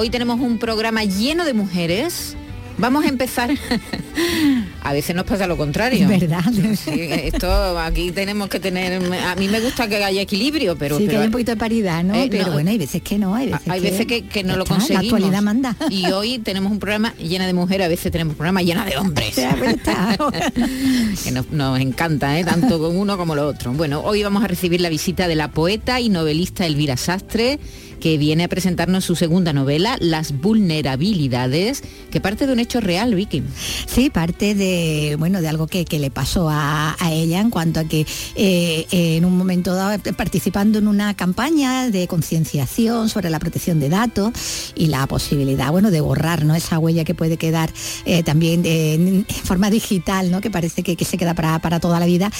Hoy tenemos un programa lleno de mujeres. Vamos a empezar. a veces nos pasa lo contrario. ¿Verdad? esto aquí tenemos que tener. A mí me gusta que haya equilibrio, pero. Sí, que haya un poquito de paridad, ¿no? Eh, pero no, bueno, hay veces que no, hay veces hay que, veces que, que no lo conseguimos. La actualidad manda. Y hoy tenemos un programa lleno de mujeres, a veces tenemos un programa lleno de hombres. Pero que nos, nos encanta, ¿eh? tanto con uno como lo otro. Bueno, hoy vamos a recibir la visita de la poeta y novelista Elvira Sastre, que viene a presentarnos su segunda novela, Las vulnerabilidades, que parte de un hecho real, Vicky. Sí, parte de, bueno, de algo que, que le pasó a, a ella en cuanto a que eh, en un momento dado, eh, participando en una campaña de concienciación sobre la protección de datos y la posibilidad, bueno, de borrar, ¿no? Esa huella que puede quedar eh, también eh, en, forma digital, ¿no? Que parece que, que se queda para, para toda la vida.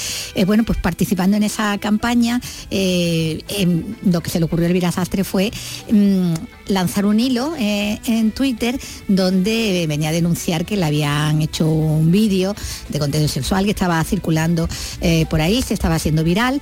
Bueno, pues participando en esa campaña, en lo que se le ocurrió a Elvira Sastre fue mm, lanzar un hilo eh, en Twitter donde venía a denunciar que le habían hecho un vídeo de contenido sexual que estaba circulando eh, por ahí, se estaba haciendo viral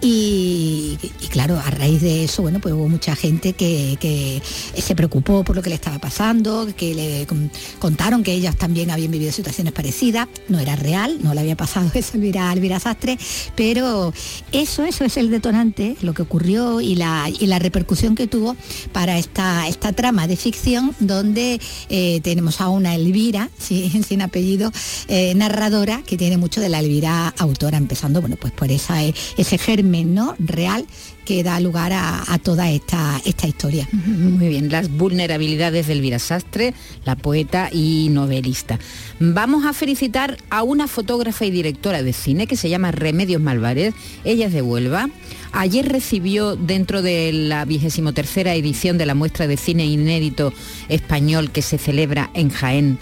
y, claro, a raíz de eso, bueno, pues hubo mucha gente que, que se preocupó por lo que le estaba pasando, que le con- contaron que ellas también habían vivido situaciones parecidas. No era real, no le había pasado eso a Elvira, Sastre, pero eso, eso es el detonante, lo que ocurrió y la, y la repercusión que tuvo para esta, esta trama de ficción donde eh, tenemos a una Elvira, sin apellido, eh, narradora, que tiene mucho de la Elvira autora, empezando, bueno, pues por esa, ese germen ¿no? real que da lugar a, a toda esta, esta historia. Muy bien, las vulnerabilidades de Elvira Sastre, la poeta y novelista. Vamos a felicitar a una fotógrafa y directora de cine que se llama Remedios Malvarez. Ella es de Huelva. Ayer recibió dentro de la vigésimo tercera edición de la muestra de cine inédito español que se celebra en Jaén.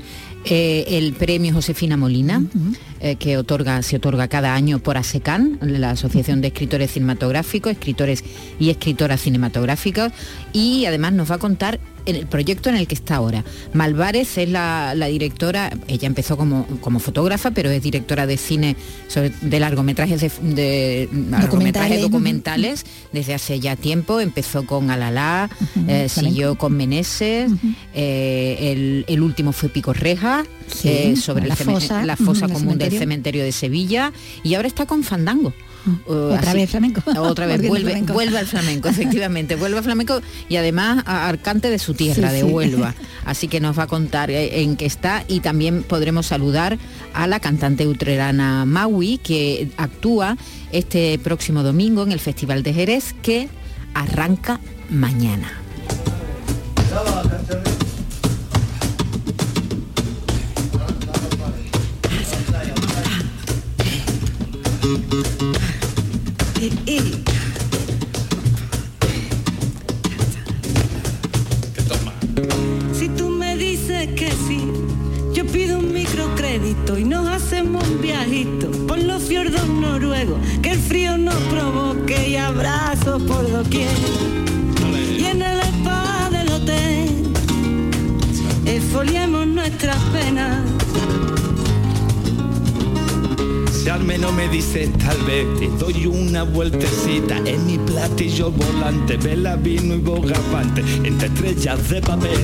Eh, el premio Josefina Molina, eh, que otorga, se otorga cada año por ASECAN, la Asociación de Escritores Cinematográficos, escritores y escritoras cinematográficas, y además nos va a contar en el proyecto en el que está ahora. Malvarez es la, la directora, ella empezó como, como fotógrafa, pero es directora de cine sobre- de largometrajes de, de largometrajes documentales desde hace ya tiempo. Empezó con Alalá, eh, siguió con Meneses, eh, el, el último fue Pico Reja, Sí, eh, sobre la el fosa, la común del cementerio de Sevilla y ahora está con Fandango. Uh, Otra así- vez flamenco. Otra vez vuelve, flamenco. vuelve al flamenco, efectivamente, vuelve al flamenco y además a- arcante de su tierra, Sí, de sí. Huelva. Así que nos va a contar eh, en qué está y también podremos saludar a la cantante utrerana Maui que actúa este próximo domingo en el Festival de Jerez que arranca mañana. Si tú me dices que sí, yo pido un microcrédito y nos hacemos un viajito por los fiordos noruegos, que el frío nos provoque y abrazos por doquier. Y en el spa del hotel, esfoliemos nuestras penas. Me tal vez doy una vueltecita en mi platillo volante, vela, vino y bogavante, entre estrellas de papel.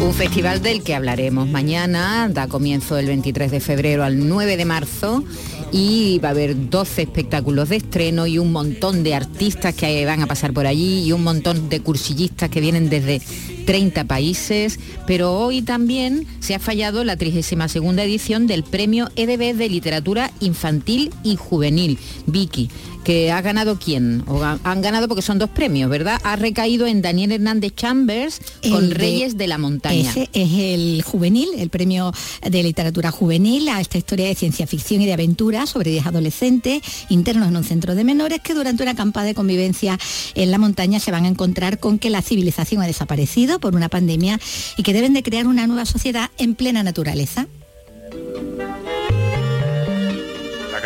Un festival del que hablaremos mañana, da comienzo el 23 de febrero al 9 de marzo y va a haber 12 espectáculos de estreno y un montón de artistas que van a pasar por allí y un montón de cursillistas que vienen desde 30 países, pero hoy también se ha fallado la 32 edición del Premio EDB de Literatura Infantil y Juvenil, Vicky. Que ha ganado quién, o han ganado porque son dos premios, ¿verdad? Ha recaído en Daniel Hernández Chambers con Reyes de la Montaña. Ese es el juvenil, el premio de literatura juvenil a esta historia de ciencia ficción y de aventura sobre 10 adolescentes internos en un centro de menores que durante una campada de convivencia en la montaña se van a encontrar con que la civilización ha desaparecido por una pandemia y que deben de crear una nueva sociedad en plena naturaleza.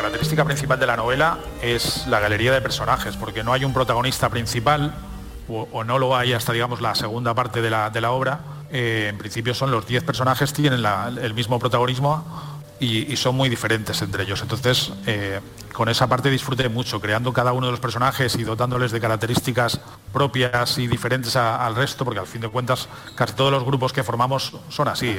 Característica principal de la novela es la galería de personajes, porque no hay un protagonista principal, o, no lo hay hasta digamos la segunda parte de la, obra. Eh, en principio son los 10 personajes, tienen el mismo protagonismo y, son muy diferentes entre ellos. Entonces, eh, con esa parte disfruté mucho, creando cada uno de los personajes y dotándoles de características propias y diferentes al resto, porque al fin de cuentas casi todos los grupos que formamos son así,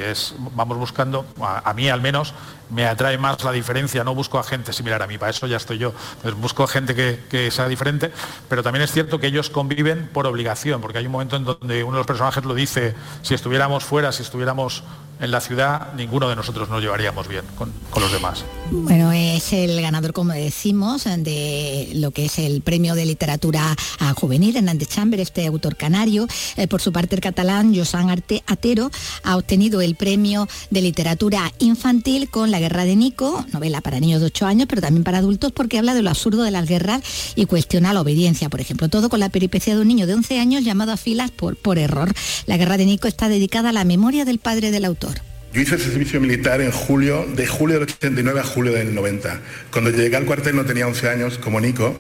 vamos buscando, a, mí al menos, me atrae más la diferencia, no busco a gente similar a mí, para eso ya estoy yo, pues busco gente que, que sea diferente, pero también es cierto que ellos conviven por obligación, porque hay un momento en donde uno de los personajes lo dice, si estuviéramos fuera, si estuviéramos en la ciudad ninguno de nosotros nos llevaríamos bien con, los demás. Bueno, es el ganador, como decimos, de lo que es el premio de literatura juvenil, Hernández Chamber, este autor canario. Eh, por su parte, el catalán Josan Arte Atero ha obtenido el premio de literatura infantil con La guerra de Nico, novela para niños de 8 años, pero también para adultos, porque habla de lo absurdo de las guerras y cuestiona la obediencia, por ejemplo. Todo con la peripecia de un niño de 11 años llamado a filas por, por error. La guerra de Nico está dedicada a la memoria del padre del autor. Yo hice el servicio militar en julio, de julio del 89 a julio del 90. Cuando llegué al cuartel no tenía 11 años como Nico,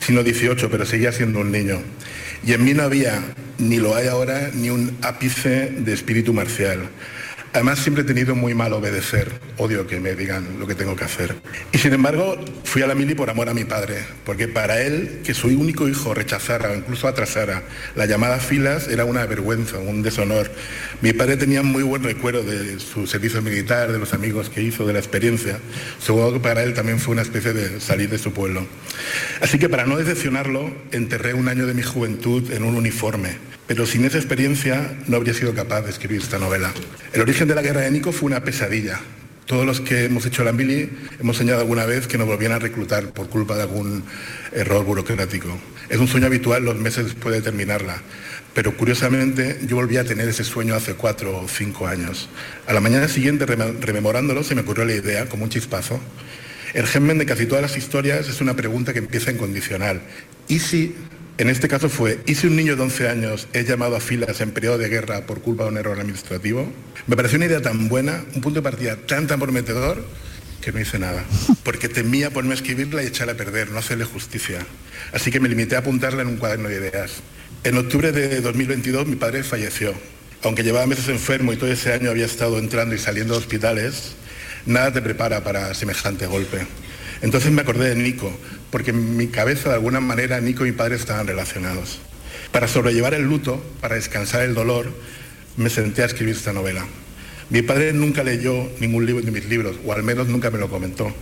sino 18, pero seguía siendo un niño. Y en mí no había, ni lo hay ahora, ni un ápice de espíritu marcial. Además, siempre he tenido muy mal obedecer. Odio que me digan lo que tengo que hacer. Y sin embargo, fui a la mili por amor a mi padre, porque para él, que su único hijo rechazara o incluso atrasara la llamada filas, era una vergüenza, un deshonor. Mi padre tenía muy buen recuerdo de su servicio militar, de los amigos que hizo, de la experiencia. Supongo que para él también fue una especie de salir de su pueblo. Así que para no decepcionarlo, enterré un año de mi juventud en un uniforme pero sin esa experiencia no habría sido capaz de escribir esta novela. El origen de la guerra de Nico fue una pesadilla. Todos los que hemos hecho la mili hemos soñado alguna vez que nos volvían a reclutar por culpa de algún error burocrático. Es un sueño habitual los meses después de terminarla, pero curiosamente yo volví a tener ese sueño hace cuatro o cinco años. A la mañana siguiente, rememorándolo, se me ocurrió la idea, como un chispazo. El germen de casi todas las historias es una pregunta que empieza en condicional. ¿Y si en este caso fue, ¿y si un niño de 11 años es llamado a filas en periodo de guerra por culpa de un error administrativo? Me pareció una idea tan buena, un punto de partida tan, tan prometedor, que no hice nada, porque temía ponerme a escribirla y echarla a perder, no hacerle justicia. Así que me limité a apuntarla en un cuaderno de ideas. En octubre de 2022 mi padre falleció. Aunque llevaba meses enfermo y todo ese año había estado entrando y saliendo de hospitales, nada te prepara para semejante golpe. Entonces me acordé de Nico, porque en mi cabeza de alguna manera Nico y mi padre estaban relacionados. Para sobrellevar el luto, para descansar el dolor, me senté a escribir esta novela. Mi padre nunca leyó ningún libro de mis libros, o al menos nunca me lo comentó.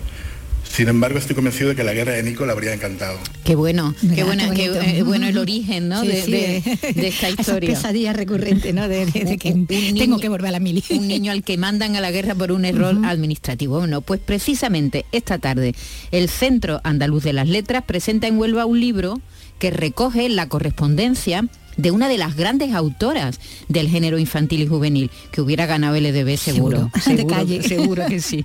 Sin embargo, estoy convencido de que la guerra de Nico le habría encantado. Qué bueno, qué, bueno, qué, eh, bueno el origen ¿no? de, esta historia. Esa pesadilla recurrente, ¿no? De, que tengo que volver a la mili. Un niño al que mandan a la guerra por un error administrativo. Bueno, pues precisamente esta tarde el Centro Andaluz de las Letras presenta en Huelva un libro que recoge la correspondencia de una de las grandes autoras del género infantil y juvenil, que hubiera ganado el EDB seguro. Seguro, seguro, que sí.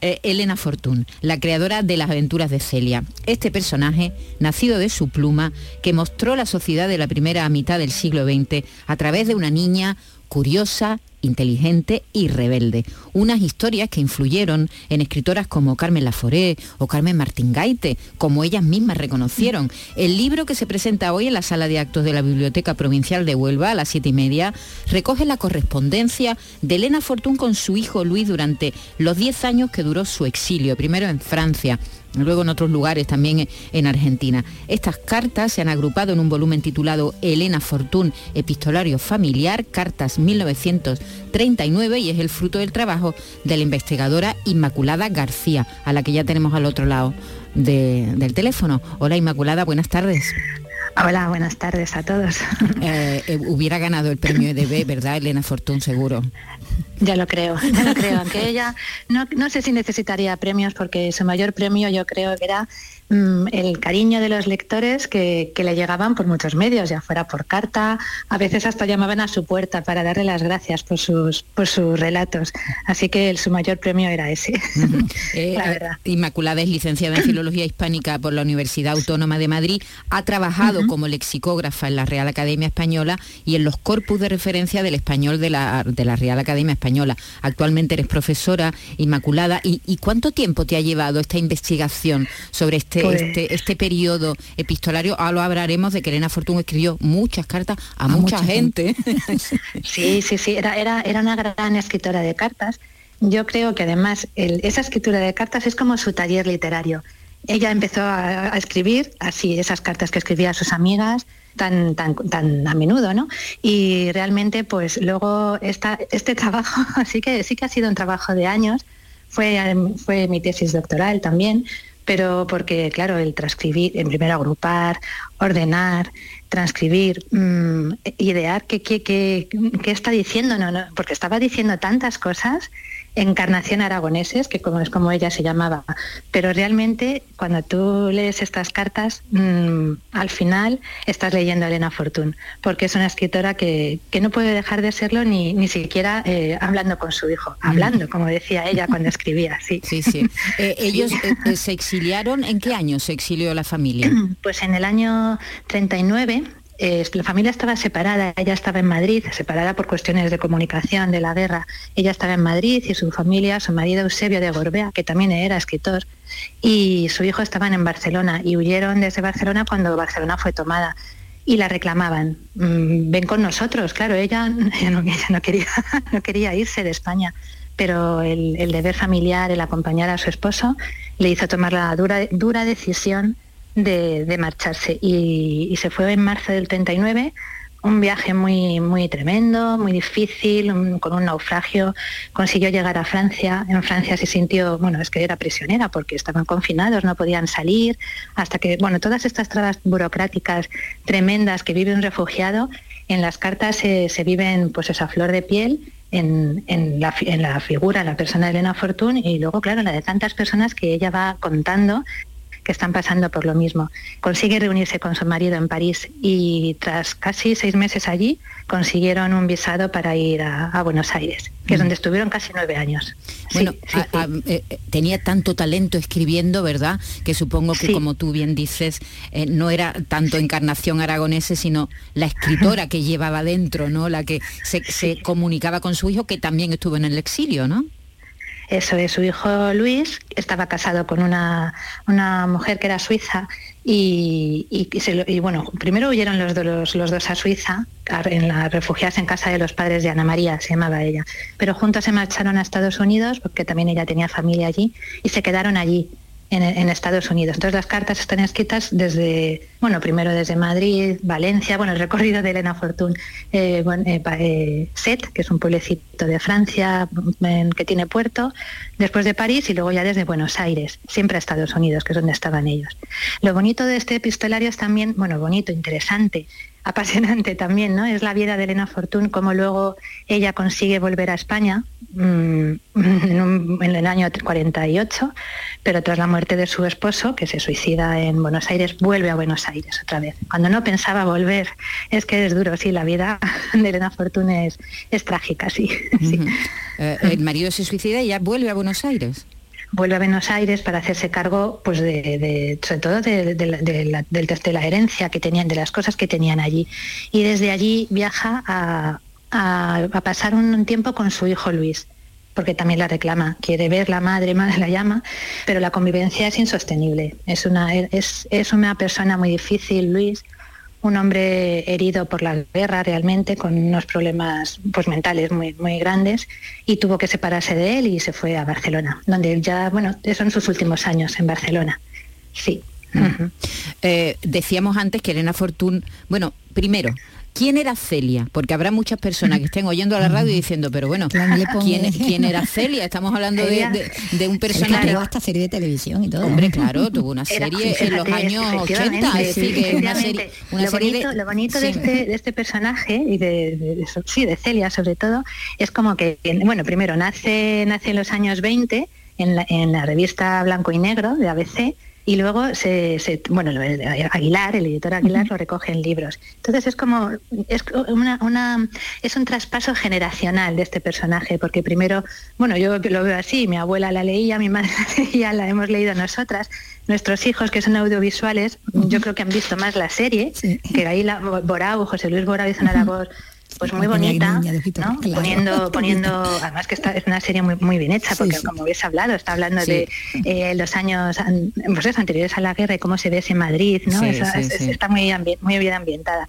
Eh, Elena Fortún, la creadora de las aventuras de Celia. Este personaje, nacido de su pluma, que mostró la sociedad de la primera mitad del siglo XX a través de una niña curiosa, inteligente y rebelde. Unas historias que influyeron en escritoras como Carmen Laforé o Carmen Martín Gaite, como ellas mismas reconocieron. El libro que se presenta hoy en la sala de actos de la Biblioteca Provincial de Huelva a las siete y media recoge la correspondencia de Elena Fortún con su hijo Luis durante los diez años que duró su exilio, primero en Francia, luego en otros lugares, también en Argentina. Estas cartas se han agrupado en un volumen titulado Elena Fortún, Epistolario Familiar, Cartas 1939, y es el fruto del trabajo de la investigadora Inmaculada García, a la que ya tenemos al otro lado del teléfono. Hola Inmaculada, buenas tardes. Hola, buenas tardes a todos. Eh, eh, hubiera ganado el premio EDB, ¿verdad, Elena Fortún, seguro? Ya lo creo, ya lo creo. Aunque ella no, no sé si necesitaría premios porque su mayor premio yo creo que era el cariño de los lectores que, le llegaban por muchos medios, ya fuera por carta, a veces hasta llamaban a su puerta para darle las gracias por sus, por sus relatos. Así que su mayor premio era ese. Eh, Inmaculada es licenciada en Filología Hispánica por la Universidad Autónoma de Madrid, ha trabajado como lexicógrafa en la Real Academia Española y en los corpus de referencia del español de la, de la Real Academia Española. Actualmente eres profesora, Inmaculada, ¿y, ¿y cuánto tiempo te ha llevado esta investigación sobre este este, pues este, este, periodo epistolario, ahora lo hablaremos de que Elena Fortún escribió muchas cartas a, mucha, gente. sí, sí, sí, era, era, era una gran escritora de cartas. Yo creo que además esa escritura de cartas es como su taller literario. Ella empezó a, escribir así esas cartas que escribía a sus amigas, tan, tan, tan a menudo, ¿no? Y realmente, pues luego esta, este trabajo, sí que, sí que ha sido un trabajo de años, fue, fue mi tesis doctoral también, pero porque, claro, el transcribir, en primero agrupar, ordenar, transcribir, mm, idear qué, qué, qué, qué, está diciendo, no, no, porque estaba diciendo tantas cosas Encarnación Aragoneses, que como es como ella se llamaba. Pero realmente cuando tú lees estas cartas, mm, al final estás leyendo a Elena Fortún, porque es una escritora que, no puede dejar de serlo ni, ni siquiera eh, hablando con su hijo, hablando, como decía ella cuando escribía. Sí, sí. sí. Eh, ¿Ellos eh, se exiliaron? ¿En qué año se exilió la familia? Pues en el año 39 la familia estaba separada, ella estaba en Madrid, separada por cuestiones de comunicación, de la guerra. Ella estaba en Madrid y su familia, su marido Eusebio de Gorbea, que también era escritor, y su hijo estaban en Barcelona y huyeron desde Barcelona cuando Barcelona fue tomada y la reclamaban. Mm, ven con nosotros, claro, ella, no, quería, no quería irse de España, pero el, deber familiar, el acompañar a su esposo, le hizo tomar la dura, dura decisión de, marcharse y, se fue en marzo del 39 un viaje muy, muy tremendo, muy difícil, con un naufragio. Consiguió llegar a Francia. En Francia se sintió, bueno, es que era prisionera porque estaban confinados, no podían salir, hasta que, bueno, todas estas trabas burocráticas tremendas que vive un refugiado, en las cartas se, viven pues esa flor de piel en, la, en, la, figura, la persona de Elena Fortún y luego, claro, la de tantas personas que ella va contando que están pasando por lo mismo. Consigue reunirse con su marido en París y tras casi seis meses allí consiguieron un visado para ir a, Buenos Aires, que es donde estuvieron casi nueve años. Bueno, eh, eh, tenía tanto talento escribiendo, ¿verdad? Que supongo que como tú bien dices, eh, no era tanto encarnación aragonesa, sino la escritora que llevaba dentro, ¿no? La que se, se comunicaba con su hijo, que también estuvo en el exilio, ¿no? Eso es, su hijo Luis estaba casado con una, mujer que era suiza y, y, bueno, primero huyeron los, los, dos a Suiza, la, refugiarse en casa de los padres de Ana María, se llamaba ella, pero juntos se marcharon a Estados Unidos, porque también ella tenía familia allí, y se quedaron allí en, Estados Unidos. Entonces las cartas están escritas desde, bueno, primero desde Madrid, Valencia, bueno, el recorrido de Elena Fortún, eh, eh, eh, Set, que es un pueblecito de Francia que tiene puerto, después de París y luego ya desde Buenos Aires, siempre a Estados Unidos, que es donde estaban ellos. Lo bonito de este epistolario es también, bueno, bonito, interesante, apasionante también, ¿no? Es la vida de Elena Fortún, cómo luego ella consigue volver a España mm, en, el año 48, pero tras la muerte de su esposo, que se suicida en Buenos Aires, vuelve a Buenos Aires otra vez. Cuando no pensaba volver, es que es duro, sí, la vida de Elena Fortún es, trágica, sí. Eh, el marido se suicida y ya vuelve a Buenos Aires vuelve a Buenos Aires para hacerse cargo, pues de, sobre todo de, la, herencia que tenían, de las cosas que tenían allí. Y desde allí viaja a, pasar un tiempo con su hijo Luis porque también la reclama, quiere ver la madre, madre la llama, pero la convivencia es insostenible. Es una, es, es una persona muy difícil, Luis, un hombre herido por la guerra realmente, con unos problemas pues, mentales muy, muy grandes, y tuvo que separarse de él y se fue a Barcelona, donde ya, bueno, son sus últimos años en Barcelona. Sí. Eh, decíamos antes que Elena Fortún, bueno, primero, ¿Quién era Celia? Porque habrá muchas personas que estén oyendo a la radio diciendo, pero bueno, ¿quién, ¿quién era Celia? Estamos hablando de, de, un personaje... Claro, hasta serie de televisión y todo. Hombre, claro, tuvo una serie en los años 80, es decir, que una serie, una lo, serie bonito, de, lo bonito de, este, de este personaje, y de, de, sí, de Celia sobre todo, es como que, bueno, primero nace, nace en los años 20 en la, en la revista Blanco y Negro de ABC, y luego se, se, bueno Aguilar el editor Aguilar lo recoge en libros. Entonces es como es una, una, es un traspaso generacional de este personaje porque primero bueno yo lo veo así mi abuela la leía mi madre la leía la hemos leído nosotras. Nuestros hijos que son audiovisuales yo creo que han visto más la serie sí. que ahí la Borau José Luis Borau hizo una labor pues muy bonita, niña, ¿no? claro. poniendo, poniendo, además que esta es una serie muy, muy bien hecha, porque sí, sí. como habéis hablado, está hablando sí. de eh, los años pues eso, anteriores a la guerra y cómo se ve en Madrid, ¿no? Esa, es, está muy, muy bien ambientada.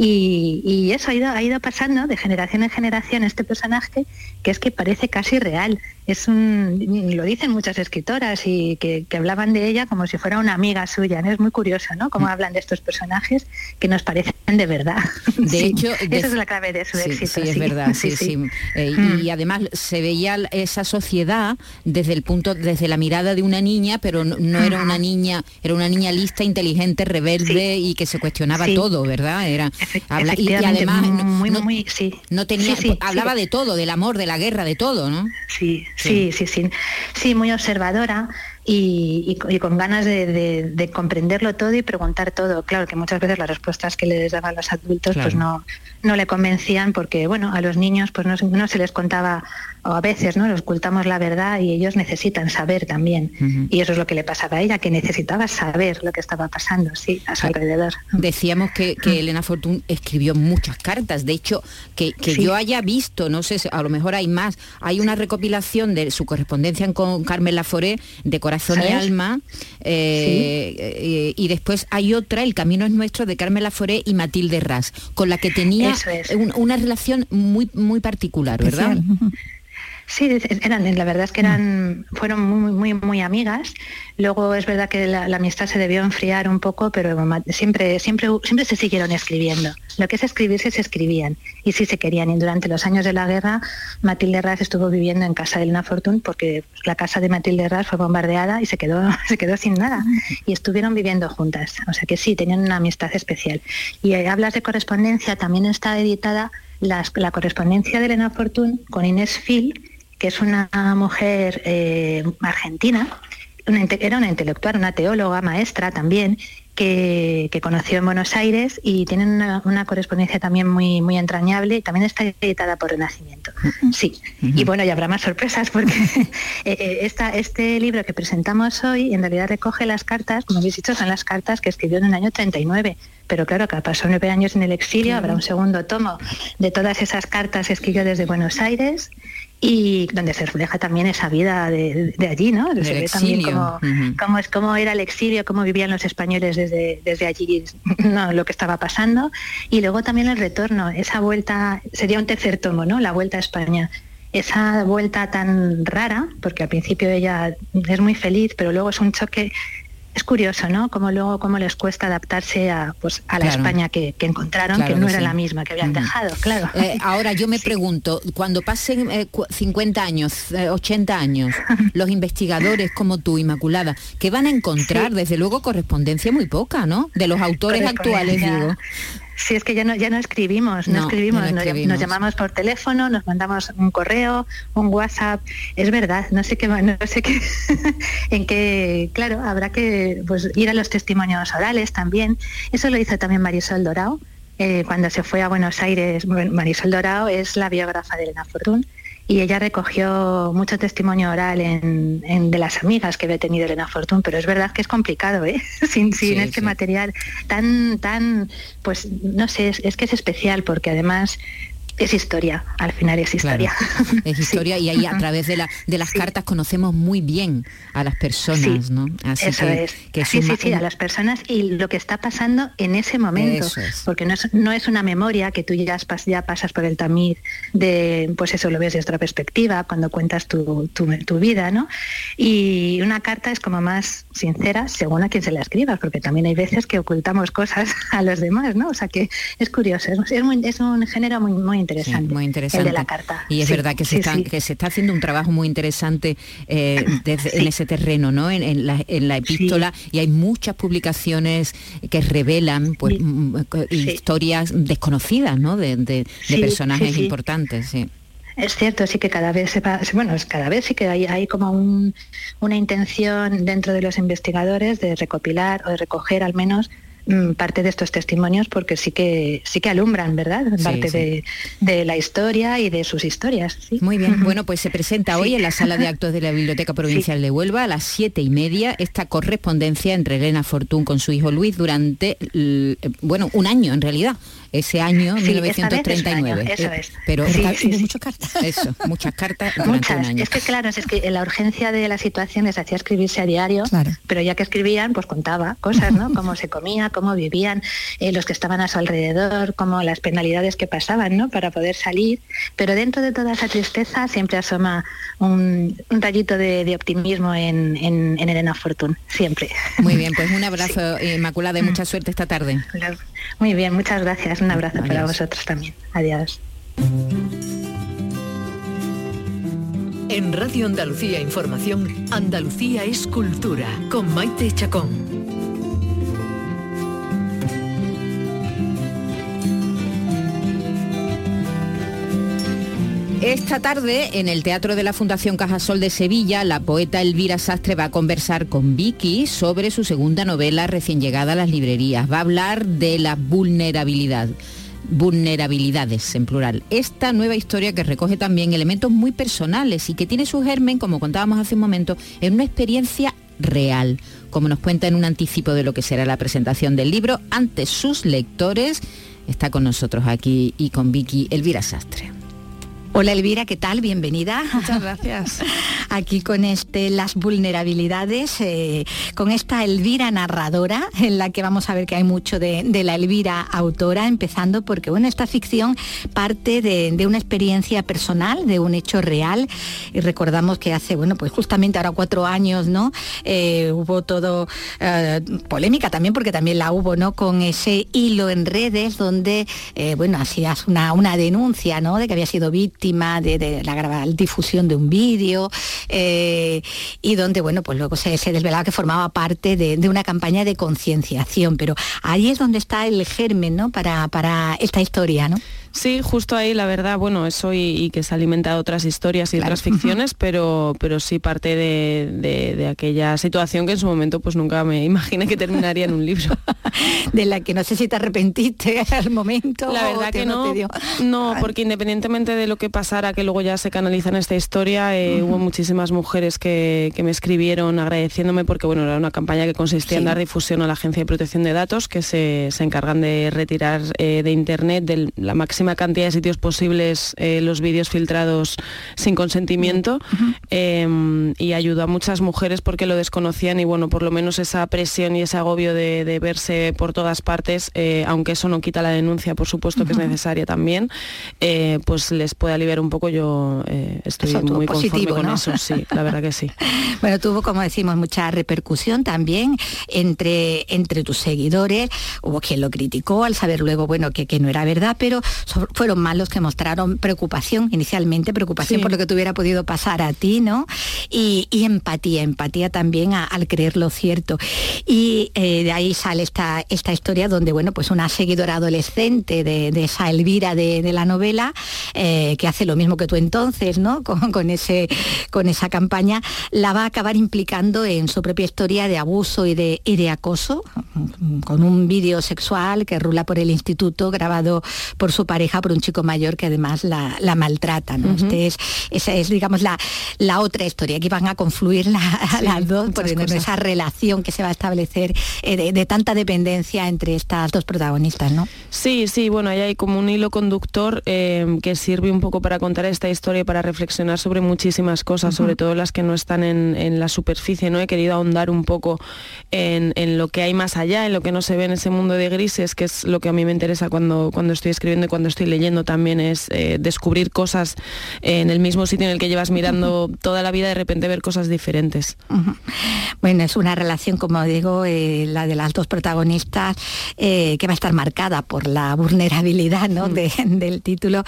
Y, y, eso ha ido, ha ido pasando de generación en generación este personaje que es que parece casi real. Es un, lo dicen muchas escritoras y que, que hablaban de ella como si fuera una amiga suya. ¿no? Es muy curioso, ¿no? Cómo hablan de estos personajes que nos parecen de verdad. De sí, hecho, esa de, es la clave de su sí, éxito. Sí, es verdad, sí, sí. Eh, mm. Y además se veía esa sociedad desde el punto, desde la mirada de una niña, pero no, no era una niña, era una niña lista, inteligente, rebelde y que se cuestionaba todo, ¿verdad? Era habla, y, y, además muy, no, muy, sí. no tenía, hablaba de todo, del amor, de la guerra, de todo, ¿no? Sí, sí, sí, sí, sí, muy observadora y, y, y con ganas de, de, de, comprenderlo todo y preguntar todo. Claro que muchas veces las respuestas que les daban los adultos claro. pues no, no le convencían porque bueno, a los niños pues no, no, se les contaba o a veces no les ocultamos la verdad y ellos necesitan saber también. Uh -huh. Y eso es lo que le pasaba a ella, que necesitaba saber lo que estaba pasando, sí, a su alrededor. Decíamos que, que Elena Fortún escribió muchas cartas, de hecho, que, que sí. yo haya visto, no sé, a lo mejor hay más, hay una recopilación de su correspondencia con Carmen Laforé de Corazón ¿Sabes? y Alma, eh, sí. eh, y después hay otra, El Camino es Nuestro, de Carmen Laforé y Matilde Ras, con la que tenía es. un, una relación muy, muy particular, ¿verdad? Sí, eran, la verdad es que eran, fueron muy, muy, muy amigas. Luego es verdad que la, amistad se debió enfriar un poco, pero siempre, siempre, siempre se siguieron escribiendo. Lo que es escribirse se escribían y sí se querían. Y durante los años de la guerra, Matilde Raz estuvo viviendo en casa de Elena Fortún porque la casa de Matilde Raz fue bombardeada y se quedó, se quedó sin nada. Y estuvieron viviendo juntas. O sea que sí, tenían una amistad especial. Y eh, hablas de correspondencia, también está editada la correspondencia de Elena Fortún con Inés Phil, que es una mujer eh, argentina, una, era una intelectual, una teóloga, maestra también, que, que, conoció en Buenos Aires y tienen una, una, correspondencia también muy, muy entrañable y también está editada por Renacimiento. Sí, uh -huh. y bueno, ya habrá más sorpresas porque eh, esta, este libro que presentamos hoy en realidad recoge las cartas, como habéis dicho, son las cartas que escribió en el año 39 pero claro que pasó nueve años en el exilio, habrá un segundo tomo de todas esas cartas que escribió desde Buenos Aires y donde se refleja también esa vida de, de allí, ¿no? Se ve también cómo, uh -huh. cómo, es, cómo era el exilio, cómo vivían los españoles desde, desde allí, no, lo que estaba pasando, y luego también el retorno, esa vuelta, sería un tercer tomo, ¿no? La vuelta a España. Esa vuelta tan rara, porque al principio ella es muy feliz, pero luego es un choque es curioso, ¿no? Como luego cómo les cuesta adaptarse a, pues, a la claro. España que, que encontraron, claro que no que era sí. la misma que habían dejado, claro. Eh, ahora yo me sí. pregunto, cuando pasen eh, 50 años, eh, 80 años, los investigadores como tú, Inmaculada, ¿qué van a encontrar? Sí. Desde luego correspondencia muy poca, ¿no? De los autores actuales, digo. Sí, es que ya no, ya no escribimos, no, no escribimos, no escribimos. Nos, nos, llamamos por teléfono, nos mandamos un correo, un WhatsApp, es verdad, no sé qué, no sé qué, en qué, claro, habrá que pues, ir a los testimonios orales también. Eso lo hizo también Marisol Dorao, eh, cuando se fue a Buenos Aires, Marisol Dorao es la biógrafa de Elena Fortún, y ella recogió mucho testimonio oral en, en, de las amigas que había tenido Elena Fortún, pero es verdad que es complicado, ¿eh? sin, sin sí, este sí. material tan, tan, pues no sé, es, es, que es especial porque además es historia, al final es historia. es historia y ahí a través de, la, de las cartas conocemos muy bien a las personas, ¿no? Así eso que, es. sí, sí, sí, a las personas y lo que está pasando en ese momento, porque no es, no es una memoria que tú ya, ya pasas por el tamiz de, pues eso lo ves desde otra perspectiva, cuando cuentas tu, tu, vida, ¿no? Y una carta es como más sincera según a quien se la escriba, porque también hay veces que ocultamos cosas a los demás, ¿no? O sea que es curioso, es, es un género muy, muy interesante. muy interesante. de la carta. Y es verdad que se, está, que se está haciendo un trabajo muy interesante eh, en ese terreno, ¿no? En, la, epístola y hay muchas publicaciones que revelan pues, mm, mm, historias desconocidas, ¿no? De, personajes importantes. Es cierto, sí que cada vez se va, bueno, cada vez sí que hay, hay como una intención dentro de los investigadores de recopilar o de recoger al menos parte de estos testimonios porque sí que sí que alumbran, ¿verdad? Parte De, la historia y de sus historias. Muy bien, bueno, pues se presenta hoy en la sala de actos de la Biblioteca Provincial de Huelva a las siete y media esta correspondencia entre Elena Fortún con su hijo Luis durante, bueno, un año en realidad ese año, 1939. eso eh, es. Pero muchas cartas. Eso, muchas cartas muchas. Es que claro, es que la urgencia de la situación les hacía escribirse a diario, pero ya que escribían, pues contaba cosas, ¿no? Cómo se comía, cómo vivían eh, los que estaban a su alrededor, como las penalidades que pasaban, ¿no? Para poder salir. Pero dentro de toda esa tristeza siempre asoma un, rayito de, optimismo en, en, Elena Fortún, siempre. Muy bien, pues un abrazo, Inmaculada, y mucha suerte esta tarde. Muy bien, muchas gracias. Un abrazo para vosotros también. Adiós. En Radio Andalucía Información, Andalucía es cultura, con Maite Chacón. Esta tarde, en el Teatro de la Fundación Cajasol de Sevilla, la poeta Elvira Sastre va a conversar con Vicky sobre su segunda novela recién llegada a las librerías. Va a hablar de la vulnerabilidad vulnerabilidades en plural. Esta nueva historia que recoge también elementos muy personales y que tiene su germen, como contábamos hace un momento, en una experiencia real, como nos cuenta en un anticipo de lo que será la presentación del libro ante sus lectores. Está con nosotros aquí y con Vicky Elvira Sastre. Hola Elvira, ¿qué tal? Bienvenida. Muchas gracias. Aquí con este Las vulnerabilidades, eh, con esta Elvira narradora, en la que vamos a ver que hay mucho de, la Elvira autora, empezando porque bueno, esta ficción parte de, una experiencia personal, de un hecho real. Y recordamos que hace, bueno, pues justamente ahora cuatro años, ¿no? Eh, hubo todo eh, polémica también, porque también la hubo, ¿no? Con ese hilo en redes donde, bueno, hacías una, una denuncia, ¿no? De que había sido víctima de, la difusión de un vídeo eh, y donde, bueno, pues luego se, desvelaba que formaba parte de, una campaña de concienciación, pero ahí es donde está el germen, ¿no? Para, para esta historia, ¿no? Sí, justo ahí, la verdad, bueno, eso y, que se alimenta de otras historias y otras ficciones, pero, pero sí parte de, aquella situación que en su momento pues nunca me imaginé que terminaría en un libro. de la que no sé si te arrepentiste al momento. La verdad que no, no, porque independientemente de lo que pasara, que luego ya se canaliza en esta historia, eh, hubo muchísimas mujeres que, me escribieron agradeciéndome porque bueno, era una campaña que consistía en dar difusión a la Agencia de Protección de Datos, que se, encargan de retirar eh, de Internet de la máxima cantidad de sitios posibles eh, los vídeos filtrados sin consentimiento em, y ayudó a muchas mujeres porque lo desconocían y bueno, por lo menos esa presión y ese agobio de, verse por todas partes, eh, aunque eso no quita la denuncia, por supuesto que es necesaria también, eh, pues les puede aliviar un poco. Yo estoy muy positivo, con eso, sí, la verdad que sí. bueno, tuvo, como decimos, mucha repercusión también entre, entre tus seguidores. Hubo quien lo criticó al saber luego, bueno, que, que no era verdad, pero fueron más los que mostraron preocupación, inicialmente preocupación por lo que te hubiera podido pasar a ti, ¿no? Y, empatía, empatía también al creer lo cierto. Y eh, de ahí sale esta, esta historia donde, bueno, pues una seguidora adolescente de, esa Elvira de, la novela, eh, que hace lo mismo que tú entonces, ¿no? Con, ese, con esa campaña, la va a acabar implicando en su propia historia de abuso y de, y de acoso, con un vídeo sexual que rula por el instituto grabado por su pareja pareja por un chico mayor que además la, maltrata. ¿no? Este es, esa es, digamos, la, la otra historia. Aquí van a confluir las dos por esa relación que se va a establecer eh, de, tanta dependencia entre estas dos protagonistas, ¿no? Sí, sí, bueno, ahí hay como un hilo conductor eh, que sirve un poco para contar esta historia y para reflexionar sobre muchísimas cosas, sobre todo las que no están en, la superficie, ¿no? He querido ahondar un poco en, lo que hay más allá, en lo que no se ve en ese mundo de grises, que es lo que a mí me interesa cuando, cuando estoy escribiendo y cuando estoy leyendo también, es eh, descubrir cosas en el mismo sitio en el que llevas mirando toda la vida, de repente ver cosas diferentes. Bueno, es una relación, como digo, eh, la de las dos protagonistas, eh, que va a estar marcada por la vulnerabilidad ¿no? Mm. del título.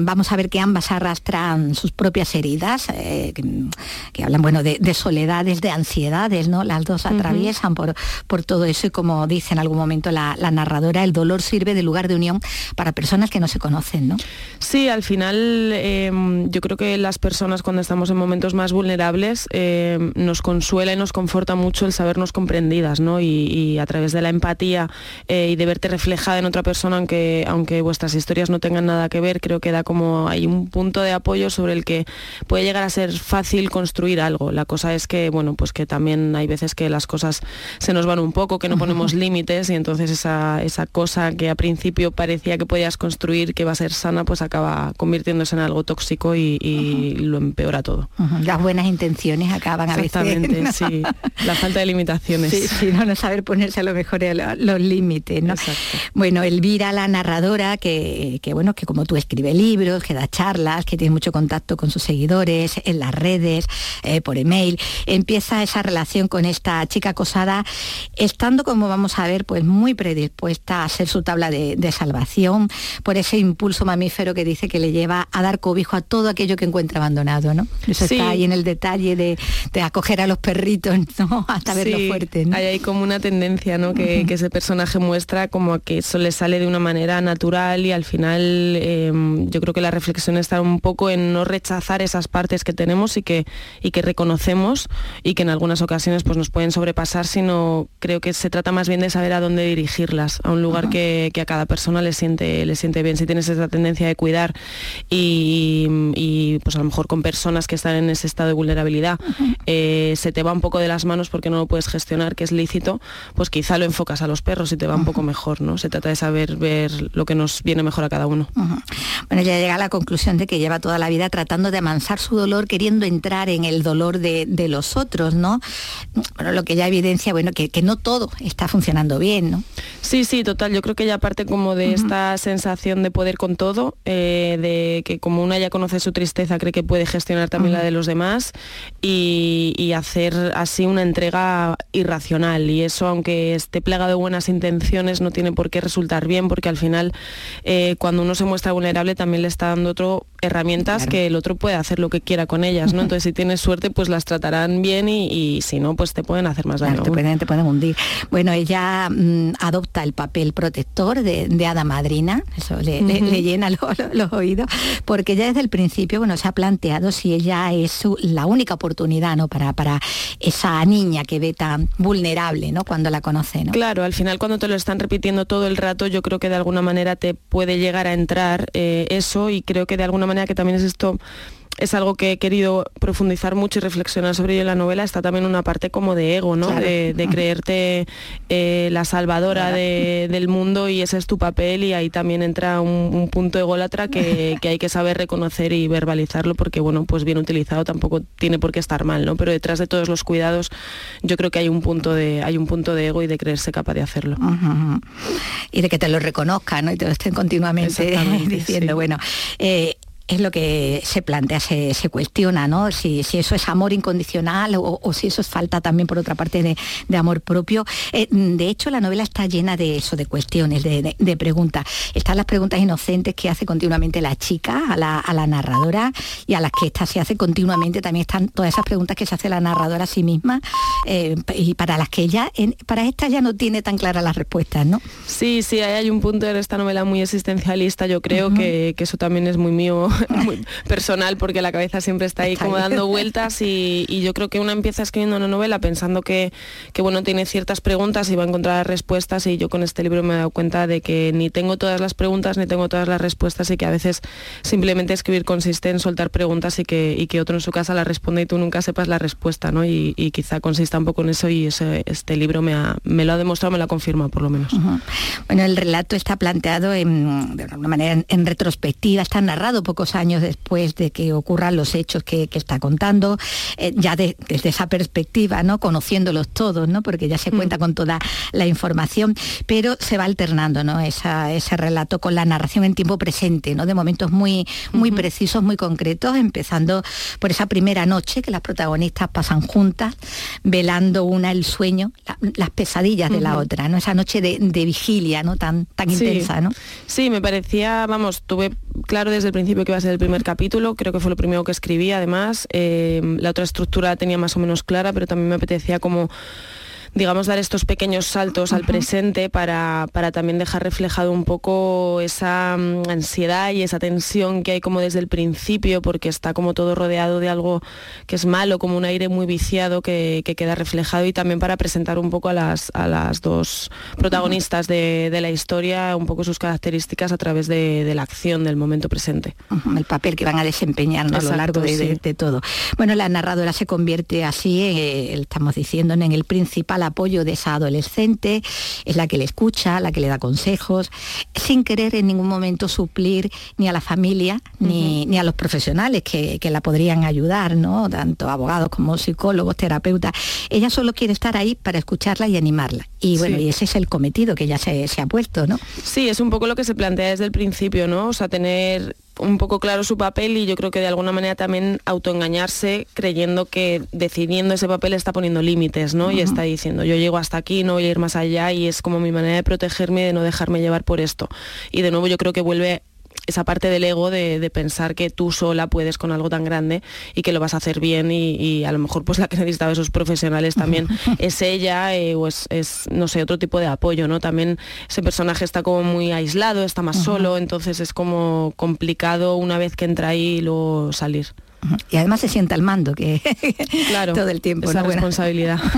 vamos a ver que ambas arrastran sus propias heridas, que, hablan bueno, de, soledades, de ansiedades, ¿no? Las dos atraviesan por, por todo eso y como dice en algún momento la, narradora, el dolor sirve de lugar de unión para personas que no se conocen, ¿no? Sí, al final em, yo creo que las personas cuando estamos en momentos más vulnerables em, nos consuela y nos conforta mucho el sabernos comprendidas, ¿no? Y, a través de la empatía eh, y de verte reflejada en otra persona, aunque, aunque vuestras historias no tengan nada que ver, creo que da como hay un punto de apoyo sobre el que puede llegar a ser fácil construir algo. La cosa es que, bueno, pues que también hay veces que las cosas se nos van un poco, que no ponemos límites y entonces esa, esa cosa que a principio parecía que podías construir, que va a ser sana, pues acaba convirtiéndose en algo tóxico y, lo empeora todo. Las buenas intenciones acaban a veces. Exactamente, sí. La falta de limitaciones. Sí, no, no saber ponerse a lo mejor los límites, ¿no? Bueno, Elvira, la narradora, que, que, bueno, que como tú escribe libros, que da charlas, que tiene mucho contacto con sus seguidores en las redes, eh, por email, empieza esa relación con esta chica acosada, estando, como vamos a ver, pues muy predispuesta a ser su tabla de, salvación por ese impulso mamífero que dice que le lleva a dar cobijo a todo aquello que encuentra abandonado, ¿no? Eso está ahí en el detalle de, acoger a los perritos, ¿no? Hasta verlo fuerte. Hay, hay como una tendencia, ¿no? Que, ese personaje muestra como que eso le sale de una manera natural y al final em, yo creo que la reflexión está un poco en no rechazar esas partes que tenemos y que, y que reconocemos y que en algunas ocasiones pues, nos pueden sobrepasar, sino creo que se trata más bien de saber a dónde dirigirlas, a un lugar que, a cada persona le siente, le siente bien. Si tienes esa tendencia de cuidar y, pues a lo mejor con personas que están en ese estado de vulnerabilidad, eh, se te va un poco de las manos porque no lo puedes gestionar, que es lícito, pues quizá lo enfocas a los perros y te va un poco mejor, ¿no? Se trata de saber ver lo que nos viene mejor a cada uno. Bueno, ya llega a la conclusión de que lleva toda la vida tratando de amansar su dolor, queriendo entrar en el dolor de, los otros, ¿no? Bueno, lo que ya evidencia, bueno, que, no todo está funcionando bien, ¿no? Sí, sí, total. Yo creo que ya parte como de esta sensación de poder con todo, eh, de que como una ya conoce su tristeza, cree que puede gestionar también la de los demás y, hacer así una entrega irracional. Y eso, aunque esté plagado de buenas intenciones, no tiene por qué resultar bien, porque al final, eh, cuando uno se muestra vulnerable, también le está dando otro herramientas que el otro puede hacer lo que quiera con ellas, ¿no? Entonces, si tienes suerte, pues las tratarán bien y, si no, pues te pueden hacer más daño. te, pueden, te, pueden, hundir. Bueno, ella mm, adopta el papel protector de, de hada madrina, le, llena los oídos, porque ya desde el principio, bueno, se ha planteado si ella es la única oportunidad, ¿no? Para, para esa niña que ve tan vulnerable, ¿no? Cuando la conoce, ¿no? Claro, al final cuando te lo están repitiendo todo el rato, yo creo que de alguna manera te puede llegar a entrar eh, eso y creo que de alguna manera que también es esto es algo que he querido profundizar mucho y reflexionar sobre ello en la novela, está también una parte como de ego, ¿no? De, creerte eh, la salvadora del mundo y ese es tu papel y ahí también entra un, punto ególatra que, que, hay que saber reconocer y verbalizarlo porque, bueno, pues bien utilizado tampoco tiene por qué estar mal, ¿no? Pero detrás de todos los cuidados yo creo que hay un punto de, hay un punto de ego y de creerse capaz de hacerlo. Y de que te lo reconozcan, ¿no? Y te lo estén continuamente diciendo, bueno, eh, es lo que se plantea, se, cuestiona, ¿no? Si, eso es amor incondicional o, si eso es falta también, por otra parte, de, amor propio. Eh, de hecho, la novela está llena de eso, de cuestiones, de, preguntas. Están las preguntas inocentes que hace continuamente la chica a la, narradora y a las que ésta se hace continuamente. También están todas esas preguntas que se hace la narradora a sí misma eh, y para las que ella, para esta ya no tiene tan claras las respuestas, ¿no? Sí, sí, hay un punto en esta novela muy existencialista, yo creo que, que eso también es muy mío muy personal porque la cabeza siempre está ahí como dando vueltas y, yo creo que uno empieza escribiendo una novela pensando que, que, bueno, tiene ciertas preguntas y va a encontrar respuestas y yo con este libro me he dado cuenta de que ni tengo todas las preguntas ni tengo todas las respuestas y que a veces simplemente escribir consiste en soltar preguntas y que, y que otro en su casa la responde y tú nunca sepas la respuesta, ¿no? Y, quizá consista un poco en eso y este libro me, ha, me lo ha demostrado, me lo ha confirmado por lo menos. Bueno, el relato está planteado en, de alguna manera en, retrospectiva, está narrado años después de que ocurran los hechos que, está contando, eh, ya desde esa perspectiva, ¿no? Conociéndolos todos, ¿no? Porque ya se cuenta mm. con toda la información, pero se va alternando, ¿no? ese relato con la narración en tiempo presente, ¿no? De momentos muy, muy precisos, muy concretos, empezando por esa primera noche que las protagonistas pasan juntas, velando una el sueño, las pesadillas de la otra, ¿no? Esa noche de, vigilia, ¿no? Tan, tan intensa, ¿no? Sí, me parecía, vamos, tuve claro desde el principio que iba a ser el primer capítulo, creo que fue lo primero que escribí, además. Eh, la otra estructura tenía más o menos clara, pero también me apetecía como digamos, dar estos pequeños saltos al presente para, también dejar reflejado un poco esa mm, ansiedad y esa tensión que hay como desde el principio, porque está como todo rodeado de algo que es malo, como un aire muy viciado que, queda reflejado y también para presentar un poco a las, a las dos protagonistas de, la historia, un poco sus características a través de, la acción del momento presente. El papel que van a desempeñar a lo largo de, todo. Bueno, la narradora se convierte así, eh, estamos diciendo, en el principal apoyo de esa adolescente, es la que le escucha, la que le da consejos, sin querer en ningún momento suplir ni a la familia ni, a los profesionales que, la podrían ayudar, ¿no? Tanto abogados como psicólogos, terapeutas. Ella solo quiere estar ahí para escucharla y animarla. Y bueno, y ese es el cometido que ya se, se ha puesto, ¿no? Sí, es un poco lo que se plantea desde el principio, ¿no? O sea, tener un poco claro su papel y yo creo que de alguna manera también autoengañarse creyendo que decidiendo ese papel está poniendo límites, ¿no? Y está diciendo, yo llego hasta aquí, no voy a ir más allá y es como mi manera de protegerme y de no dejarme llevar por esto. Y de nuevo yo creo que vuelve esa parte del ego de, pensar que tú sola puedes con algo tan grande y que lo vas a hacer bien y, a lo mejor pues la que necesitaba esos profesionales también es ella eh, o es, no sé, otro tipo de apoyo, ¿no? También ese personaje está como muy aislado, está más solo, entonces es como complicado una vez que entra ahí luego salir. Y además se sienta al mando, que claro, todo el tiempo. Esa responsabilidad.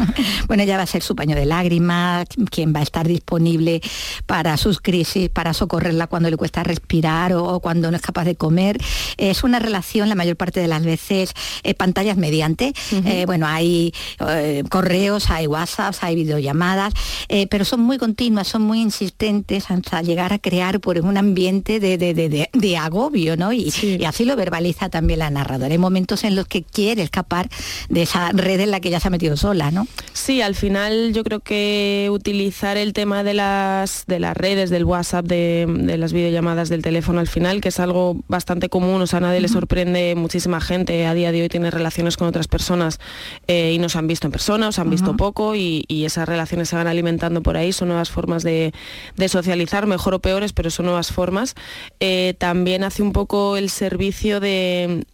Bueno, ella va a ser su paño de lágrimas, quien va a estar disponible para sus crisis, para socorrerla cuando le cuesta respirar o, cuando no es capaz de comer. Es una relación, la mayor parte de las veces, eh, pantallas mediante. Eh, bueno, hay eh, correos, hay WhatsApps, hay videollamadas, pero son muy continuas, son muy insistentes hasta llegar a crear por un ambiente de, agobio, ¿no? y así lo verbaliza también la narradora hay momentos en los que quiere escapar de esa red en la que ya se ha metido sola, ¿no? Sí, al final yo creo que utilizar el tema de las, de las redes, del WhatsApp, de, las videollamadas del teléfono al final, que es algo bastante común, o sea, a nadie le sorprende, muchísima gente a día de hoy tiene relaciones con otras personas eh, y no se han visto en persona, o se han visto poco y, esas relaciones se van alimentando por ahí, son nuevas formas de, socializar, mejor o peores, pero son nuevas formas. Eh, también hace un poco el servicio de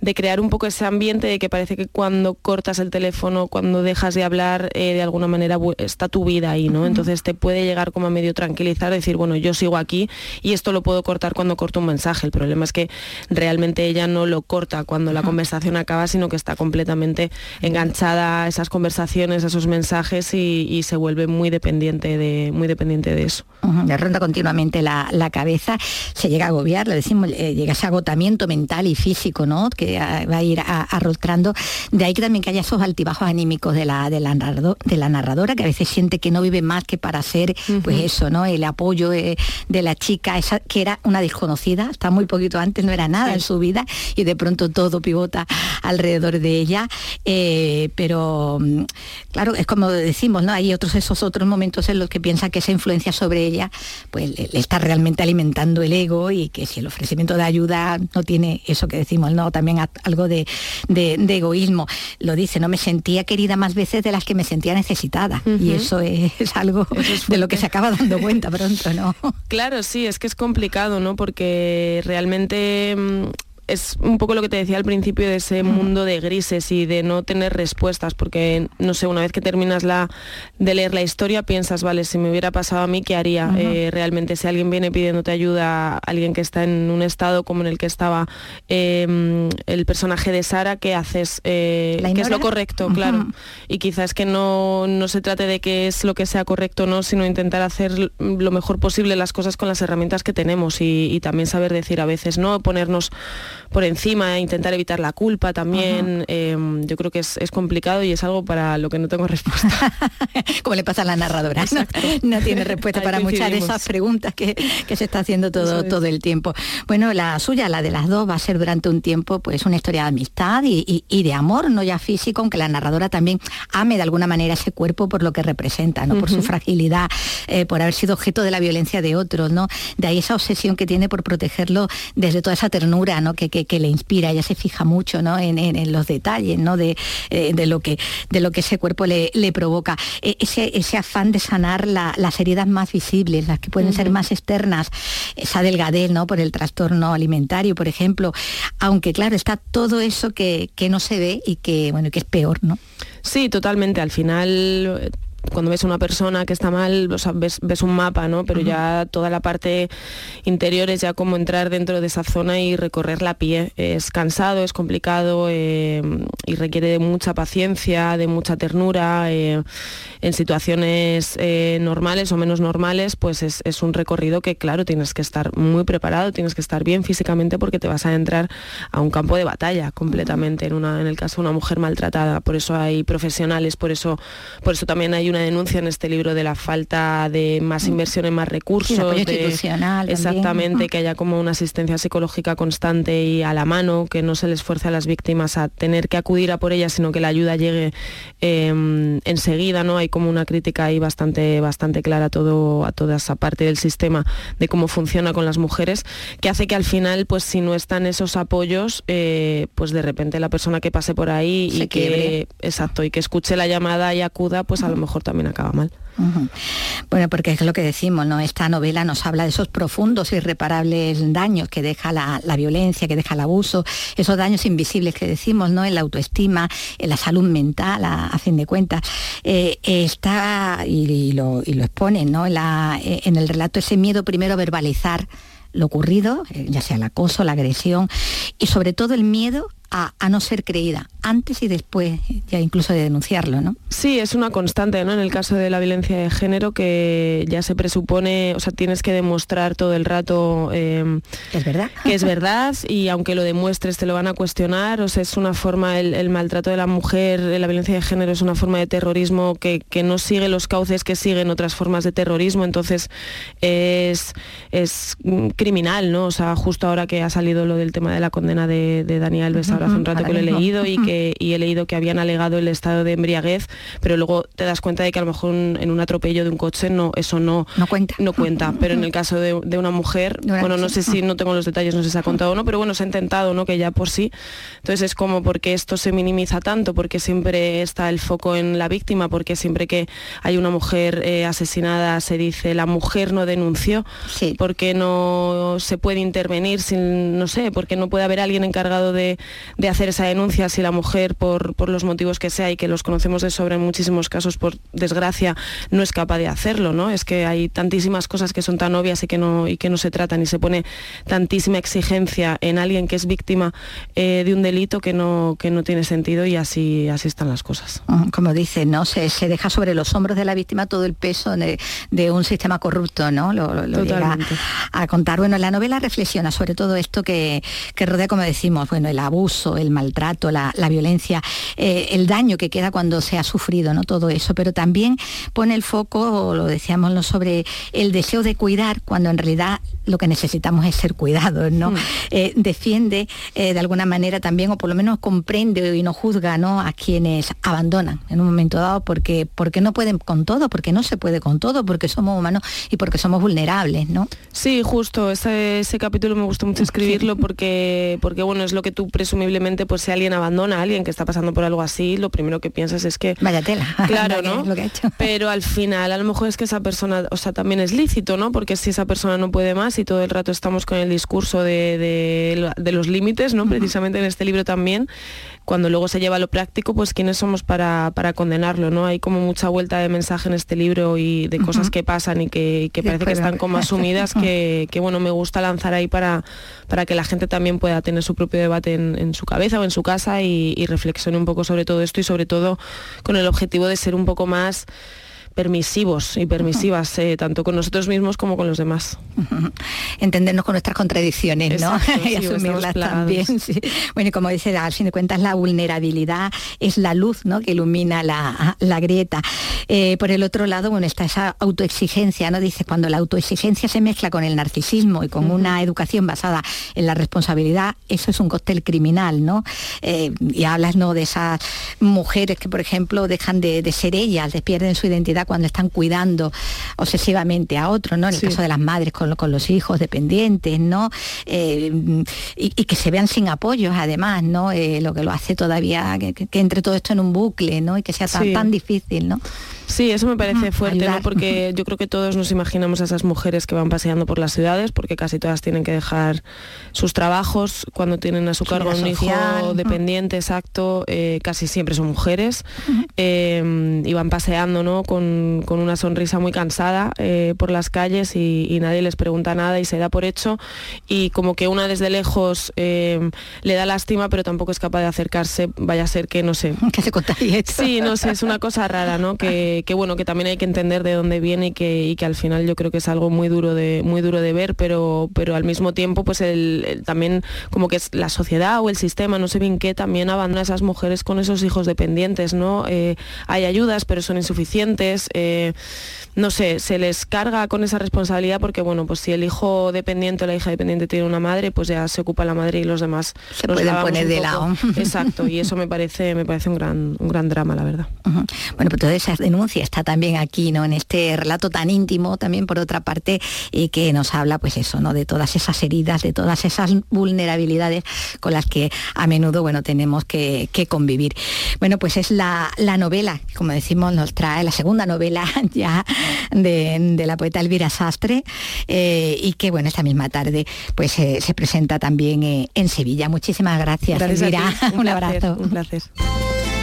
de crear un poco ese ambiente de que parece que cuando cortas el teléfono, cuando dejas de hablar, eh, de alguna manera está tu vida ahí, ¿no? Entonces te puede llegar como a medio tranquilizar, decir, bueno, yo sigo aquí y esto lo puedo cortar cuando corto un mensaje. El problema es que realmente ella no lo corta cuando la conversación acaba, sino que está completamente enganchada a esas conversaciones, a esos mensajes y, se vuelve muy dependiente de, muy dependiente de eso. Le ronda continuamente la, cabeza, se llega a agobiar, le decimos, eh, llega ese agotamiento mental y físico, ¿no? Que va a ir arrastrando. De ahí que también que haya esos altibajos anímicos de la, de la, de la narradora, que a veces siente que no vive más que para ser, pues eso, ¿no? El apoyo de, la chica, esa, que era una desconocida, hasta muy poquito antes no era nada en su vida, y de pronto todo pivota alrededor de ella. Eh, pero mm, claro, es como decimos, ¿no? Hay otros esos otros momentos en los que piensa que esa influencia sobre ella, pues le, le está realmente alimentando el ego y que si el ofrecimiento de ayuda no tiene eso que decimos, ¿no? También algo de, egoísmo. Lo dice, no me sentía querida más veces de las que me sentía necesitada. Y eso es, algo de lo que se acaba dando cuenta pronto, ¿no? Claro, sí, es que es complicado, ¿no? Porque realmente mm, es un poco lo que te decía al principio de ese mundo de grises y de no tener respuestas, porque no sé, una vez que terminas la, de leer la historia piensas, vale, si me hubiera pasado a mí, ¿qué haría? Eh, realmente, si alguien viene pidiéndote ayuda, alguien que está en un estado como en el que estaba em, el personaje de Sara, ¿qué haces? Eh, ¿Qué es lo correcto? Claro. Y quizás que no, no se trate de qué es lo que sea correcto o no, sino intentar hacer lo mejor posible las cosas con las herramientas que tenemos y, también saber decir a veces no, ponernos por encima, intentar evitar la culpa también. Em, yo creo que es, complicado y es algo para lo que no tengo respuesta. Como le pasa a la narradora, ¿no? tiene respuesta para muchas de esas preguntas que, se está haciendo todo, todo el tiempo. Bueno, la suya, la de las dos, va a ser durante un tiempo pues una historia de amistad y, de amor, no ya físico, aunque la narradora también ame de alguna manera ese cuerpo por lo que representa, ¿no? por su fragilidad, eh, por haber sido objeto de la violencia de otros, ¿no? De ahí esa obsesión que tiene por protegerlo desde toda esa ternura ¿no? que, que, le inspira. Ella se fija mucho ¿no? en, los detalles ¿no? de, eh, de, lo que, de lo que ese cuerpo le, le provoca. E, ese, ese afán de sanar las heridas más visibles, las que pueden ser más externas, esa delgadez ¿no? por el trastorno alimentario, por ejemplo, aunque claro, está todo eso que, que no se ve y que, bueno, que es peor, ¿no? Sí, totalmente. Al final cuando ves a una persona que está mal, ves, un mapa, ¿no? Pero ya toda la parte interior es ya como entrar dentro de esa zona y recorrer la pie. Es cansado, es complicado eh, y requiere de mucha paciencia, de mucha ternura. Eh, en situaciones eh, normales o menos normales, pues es, un recorrido que, claro, tienes que estar muy preparado, tienes que estar bien físicamente porque te vas a entrar a un campo de batalla completamente, en, una, en el caso de una mujer maltratada. Por eso hay profesionales, por eso, por eso también hay una denuncia en este libro de la falta de más inversión en más recursos. exactamente, que haya como una asistencia psicológica constante y a la mano, que no se les fuerce a las víctimas a tener que acudir a por ellas, sino que la ayuda llegue em, enseguida, ¿no? Hay como una crítica ahí bastante, bastante clara a, todo, a toda esa parte del sistema de cómo funciona con las mujeres, que hace que al final, pues si no están esos apoyos, eh, pues de repente la persona que pase por ahí y que, exacto, y que escuche la llamada y acuda, pues a lo mejor también acaba mal. Bueno, porque es lo que decimos, ¿no? Esta novela nos habla de esos profundos, irreparables daños que deja la, violencia, que deja el abuso, esos daños invisibles que decimos, ¿no? En la autoestima, en la salud mental, a, fin de cuentas. Eh, está, y, lo, y, expone, ¿no? En, en el relato ese miedo primero a verbalizar lo ocurrido, eh, ya sea el acoso, la agresión, y sobre todo el miedo a, no ser creída, antes y después ya incluso de denunciarlo, ¿no? Sí, es una constante, ¿no? En el caso de la violencia de género que ya se presupone, o sea, tienes que demostrar todo el rato em, es verdad. que es verdad y aunque lo demuestres te lo van a cuestionar, o sea, es una forma, el, maltrato de la mujer, la violencia de género es una forma de terrorismo que, no sigue los cauces que siguen otras formas de terrorismo, entonces es, es criminal, ¿no? O sea, justo ahora que ha salido lo del tema de la condena de, Daniel Besar hace un rato que lo he leído y que he leído que habían alegado el estado de embriaguez, pero luego te das cuenta de que a lo mejor en un atropello de un coche no, eso no, no cuenta. No cuenta. Pero en el caso de, una mujer, bueno, no sé si no tengo los detalles, no sé si se ha contado o no, pero bueno, se ha intentado, ¿no? Que ya por sí. Entonces es como porque esto se minimiza tanto, porque siempre está el foco en la víctima, porque siempre que hay una mujer eh, asesinada se dice la mujer no denunció, porque no se puede intervenir sin, no sé, porque no puede haber alguien encargado de, de hacer esa denuncia si la mujer, por, por, los motivos que sea y que los conocemos de sobra en muchísimos casos, por desgracia, no es capaz de hacerlo, ¿no? Es que hay tantísimas cosas que son tan obvias y que no, y que no se tratan y se pone tantísima exigencia en alguien que es víctima eh, de un delito que no, que no tiene sentido y así, así están las cosas. Como dice, ¿no? Se, se deja sobre los hombros de la víctima todo el peso de, de un sistema corrupto, ¿no? Lo, lo llega a contar. Bueno, la novela reflexiona sobre todo esto que, que rodea, como decimos, bueno, el abuso, el maltrato, la, violencia, eh, el daño que queda cuando se ha sufrido, ¿no? Todo eso, pero también pone el foco, lo decíamos, ¿no? sobre el deseo de cuidar, cuando en realidad lo que necesitamos es ser cuidados, ¿no? Mm. Eh, defiende eh, de alguna manera también, o por lo menos comprende y no juzga ¿no? a quienes abandonan en un momento dado porque, porque no pueden con todo, porque no se puede con todo, porque somos humanos y porque somos vulnerables, ¿no? Sí, justo, ese, capítulo me gustó mucho escribirlo porque, porque bueno, es lo que tú presumiblemente pues si alguien abandona a alguien que está pasando por algo así, lo primero que piensas es que... Vaya tela. Claro, ¿no? Pero al final a lo mejor es que esa persona, o sea, también es lícito, ¿no? Porque si esa persona no puede más y todo el rato estamos con el discurso de, los límites, ¿no? Precisamente en este libro también, cuando luego se lleva a lo práctico, pues quiénes somos para, condenarlo, ¿no? Hay como mucha vuelta de mensaje en este libro y de cosas que pasan y que, parece que están como asumidas que, bueno, me gusta lanzar ahí para, para que la gente también pueda tener su propio debate en, su cabeza o en su casa y, y reflexione un poco sobre todo esto y sobre todo con el objetivo de ser un poco más permisivos y permisivas, eh, tanto con nosotros mismos como con los demás. Entendernos con nuestras contradicciones, ¿no? y asumirlas también. Bueno, y como dice, al fin de cuentas, la vulnerabilidad es la luz ¿no? que ilumina la, grieta. Eh, por el otro lado, bueno, está esa autoexigencia, ¿no? Dice, cuando la autoexigencia se mezcla con el narcisismo y con una educación basada en la responsabilidad, eso es un cóctel criminal, ¿no? Eh, y hablas, ¿no?, de esas mujeres que, por ejemplo, dejan de, de ser ellas, pierden su identidad cuando están cuidando obsesivamente a otro, ¿no? En el caso de las madres con, los hijos dependientes, ¿no? Eh, y, que se vean sin apoyos, además, ¿no? Eh, lo que lo hace todavía, que, entre todo esto en un bucle, ¿no? Y que sea tan, tan difícil, ¿no? Sí, eso me parece fuerte, ¿no? porque yo creo que todos nos imaginamos a esas mujeres que van paseando por las ciudades, porque casi todas tienen que dejar sus trabajos cuando tienen a su cargo un hijo dependiente, exacto, eh, casi siempre son mujeres, eh, y van paseando ¿no? con, una sonrisa muy cansada eh, por las calles y, nadie les pregunta nada y se da por hecho, y como que una desde lejos le da lástima, pero tampoco es capaz de acercarse, vaya a ser que, no sé. Que se. Sí, no sé, es una cosa rara, ¿no? Que, que, bueno, que también hay que entender de dónde viene y que, que, al final yo creo que es algo muy duro de, muy duro de ver, pero, pero al mismo tiempo pues el, también como que es la sociedad o el sistema, no sé bien qué, también abandona a esas mujeres con esos hijos dependientes, ¿no? Eh, hay ayudas, pero son insuficientes. Eh, no sé, se les carga con esa responsabilidad porque, bueno, pues si el hijo dependiente o la hija dependiente tiene una madre, pues ya se ocupa la madre y los demás se pueden poner de lado. Exacto, y eso me parece, me parece un gran, un gran drama, la verdad. Bueno, pues toda esa denuncia está también aquí, ¿no? En este relato tan íntimo, también por otra parte, y que nos habla, pues eso, ¿no? De todas esas heridas, de todas esas vulnerabilidades con las que a menudo, bueno, tenemos que, convivir. Bueno, pues es la, la novela, como decimos, nos trae la segunda novela ya de, la poeta Elvira Sastre eh, y que bueno, esta misma tarde pues eh, se presenta también eh, en Sevilla. Muchísimas gracias, Elvira. Un, abrazo. Un placer.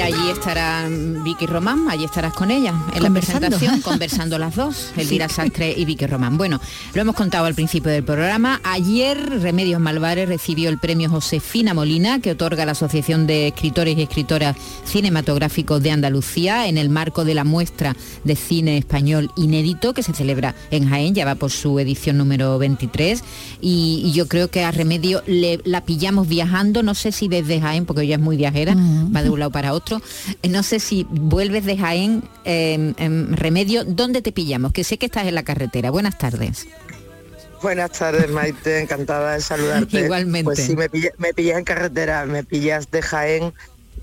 Allí estará Vicky Román, allí estarás con ella en la presentación, conversando las dos, Elvira Sastre y Vicky Román. Bueno, lo hemos contado al principio del programa. Ayer Remedios Malvares recibió el premio Josefina Molina, que otorga la Asociación de Escritores y Escritoras Cinematográficos de Andalucía en el marco de la muestra de cine español inédito que se celebra en Jaén, ya va por su edición número 23. Y, yo creo que a Remedio le, la pillamos viajando, no sé si desde Jaén, porque ella es muy viajera, va de un lado para otro eh, no sé si vuelves de Jaén, em, em, Remedio, ¿dónde te pillamos? Que sé que estás en la carretera. Buenas tardes. Buenas tardes, Maite, encantada de saludarte. Igualmente. Pues sí, me, pillas en carretera, me pillas de Jaén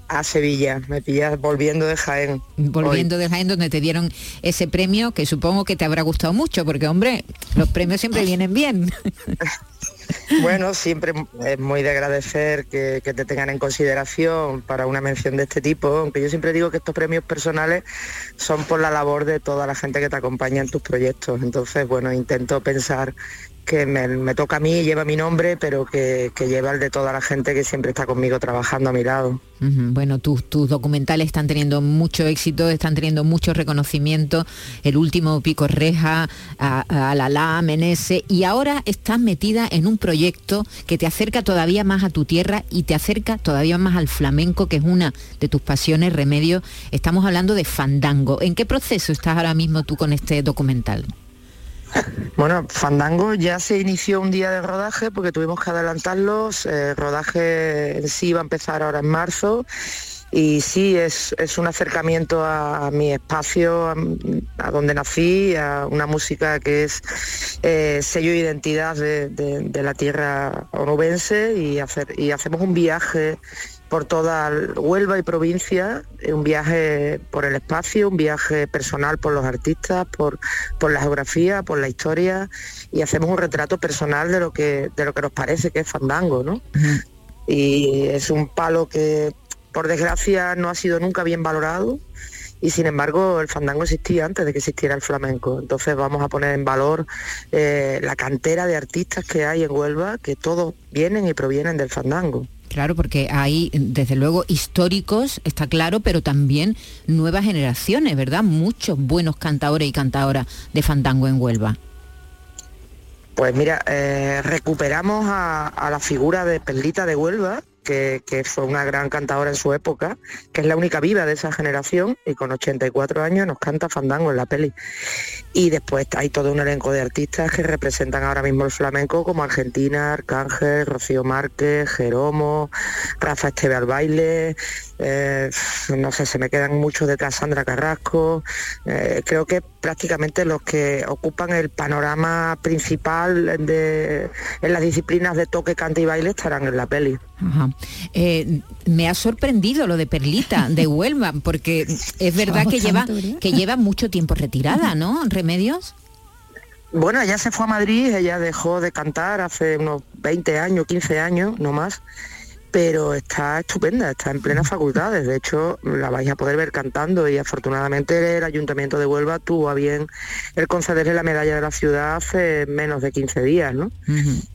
a Sevilla, me pillas volviendo de Jaén. Volviendo de Jaén, donde te dieron ese premio, que supongo que te habrá gustado mucho, porque hombre, los premios siempre vienen bien. Bueno, siempre es muy de agradecer que, te tengan en consideración para una mención de este tipo, aunque yo siempre digo que estos premios personales son por la labor de toda la gente que te acompaña en tus proyectos. Entonces, bueno, intento pensar que me, toca a mí, lleva mi nombre, pero que, lleva el de toda la gente que siempre está conmigo trabajando a mi lado. Bueno, tus, tus documentales están teniendo mucho éxito, están teniendo mucho reconocimiento. El último Pico Reja, a, la La, Menese, y ahora estás metida en un proyecto que te acerca todavía más a tu tierra y te acerca todavía más al flamenco, que es una de tus pasiones, remedio. Estamos hablando de fandango. ¿En qué proceso estás ahora mismo tú con este documental? Bueno, Fandango ya se inició un día de rodaje porque tuvimos que adelantarlos. El rodaje en sí va a empezar ahora en marzo y sí, es, un acercamiento a, mi espacio, a, donde nací, a una música que es eh, sello de identidad de, la tierra onubense y, hacer, y hacemos un viaje por toda Huelva y provincia, un viaje por el espacio, un viaje personal por los artistas, por, por la geografía, por la historia y hacemos un retrato personal de lo que, de lo que nos parece que es Fandango, ¿no? Y es un palo que por desgracia no ha sido nunca bien valorado y sin embargo el fandango existía antes de que existiera el flamenco. Entonces vamos a poner en valor eh, la cantera de artistas que hay en Huelva, que todos vienen y provienen del fandango. Claro, porque hay, desde luego, históricos, está claro, pero también nuevas generaciones, ¿verdad? Muchos buenos cantadores y cantadoras de fandango en Huelva. Pues mira, eh, recuperamos a, la figura de Perlita de Huelva, que, fue una gran cantadora en su época, que es la única viva de esa generación y con 84 años nos canta Fandango en la peli. Y después hay todo un elenco de artistas que representan ahora mismo el flamenco como Argentina, Arcángel, Rocío Márquez, Jeromo, Rafa Esteve al baile, eh, no sé, se me quedan muchos detrás Sandra Carrasco, eh, creo que prácticamente los que ocupan el panorama principal de, en las disciplinas de toque, cante y baile estarán en la peli. Eh, me ha sorprendido lo de Perlita de Huelva, porque es verdad que lleva, que lleva mucho tiempo retirada, ¿no? ¿Remedios? Bueno, ella se fue a Madrid, ella dejó de cantar hace unos 20 años, 15 años, no más, pero está estupenda, está en plenas facultades. De hecho, la vais a poder ver cantando y afortunadamente el Ayuntamiento de Huelva tuvo a bien el concederle la medalla de la ciudad hace menos de 15 días, ¿no?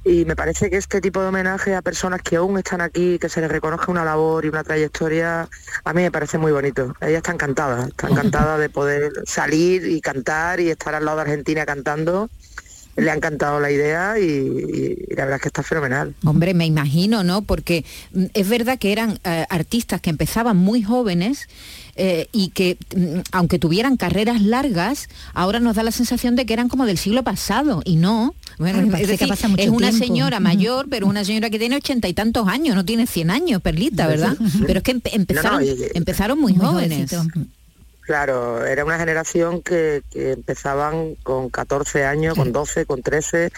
Y me parece que este tipo de homenaje a personas que aún están aquí, que se les reconozca una labor y una trayectoria, a mí me parece muy bonito. Ella está encantada, está encantada de poder salir y cantar y estar al lado de Argentina cantando le ha encantado la idea y, la verdad es que está fenomenal. Hombre, me imagino, ¿no? Porque mm, es verdad que eran eh, artistas que empezaban muy jóvenes eh, y que mm, aunque tuvieran carreras largas, ahora nos da la sensación de que eran como del siglo pasado y no. Bueno, es, una señora mayor, pero una señora que tiene ochenta y tantos años, no tiene 100 años, Perlita, ¿verdad? Pero es que empezaron, empezaron muy, jóvenes. Claro, era una generación que, empezaban con 14 años, con 12, con 13.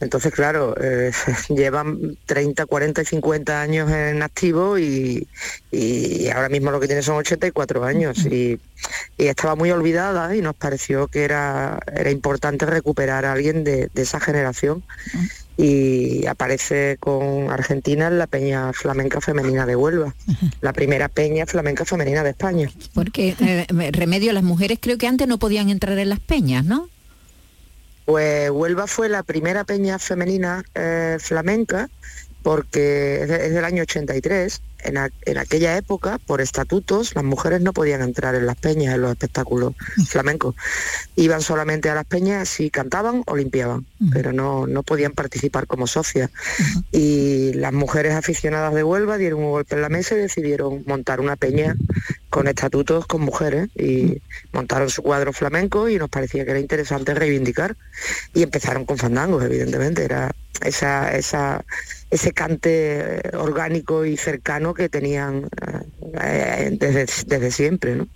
Entonces, claro, eh, llevan 30, 40 y 50 años en activo y, ahora mismo lo que tiene son 84 años. Y, estaba muy olvidada y nos pareció que era, era importante recuperar a alguien de, de esa generación y aparece con Argentina en la Peña Flamenca Femenina de Huelva, la primera Peña Flamenca Femenina de España. Porque, eh, remedio, las mujeres creo que antes no podían entrar en las peñas, ¿no? Pues Huelva fue la primera peña femenina eh, flamenca porque es, del año 83 en, aquella época, por estatutos, las mujeres no podían entrar en las peñas, en los espectáculos flamencos. Iban solamente a las peñas si cantaban o limpiaban, pero no, no podían participar como socias. Y las mujeres aficionadas de Huelva dieron un golpe en la mesa y decidieron montar una peña con estatutos con mujeres y montaron su cuadro flamenco y nos parecía que era interesante reivindicar y empezaron con fandangos, evidentemente, era esa, esa, ese cante orgánico y cercano que tenían eh, desde, desde siempre, ¿no?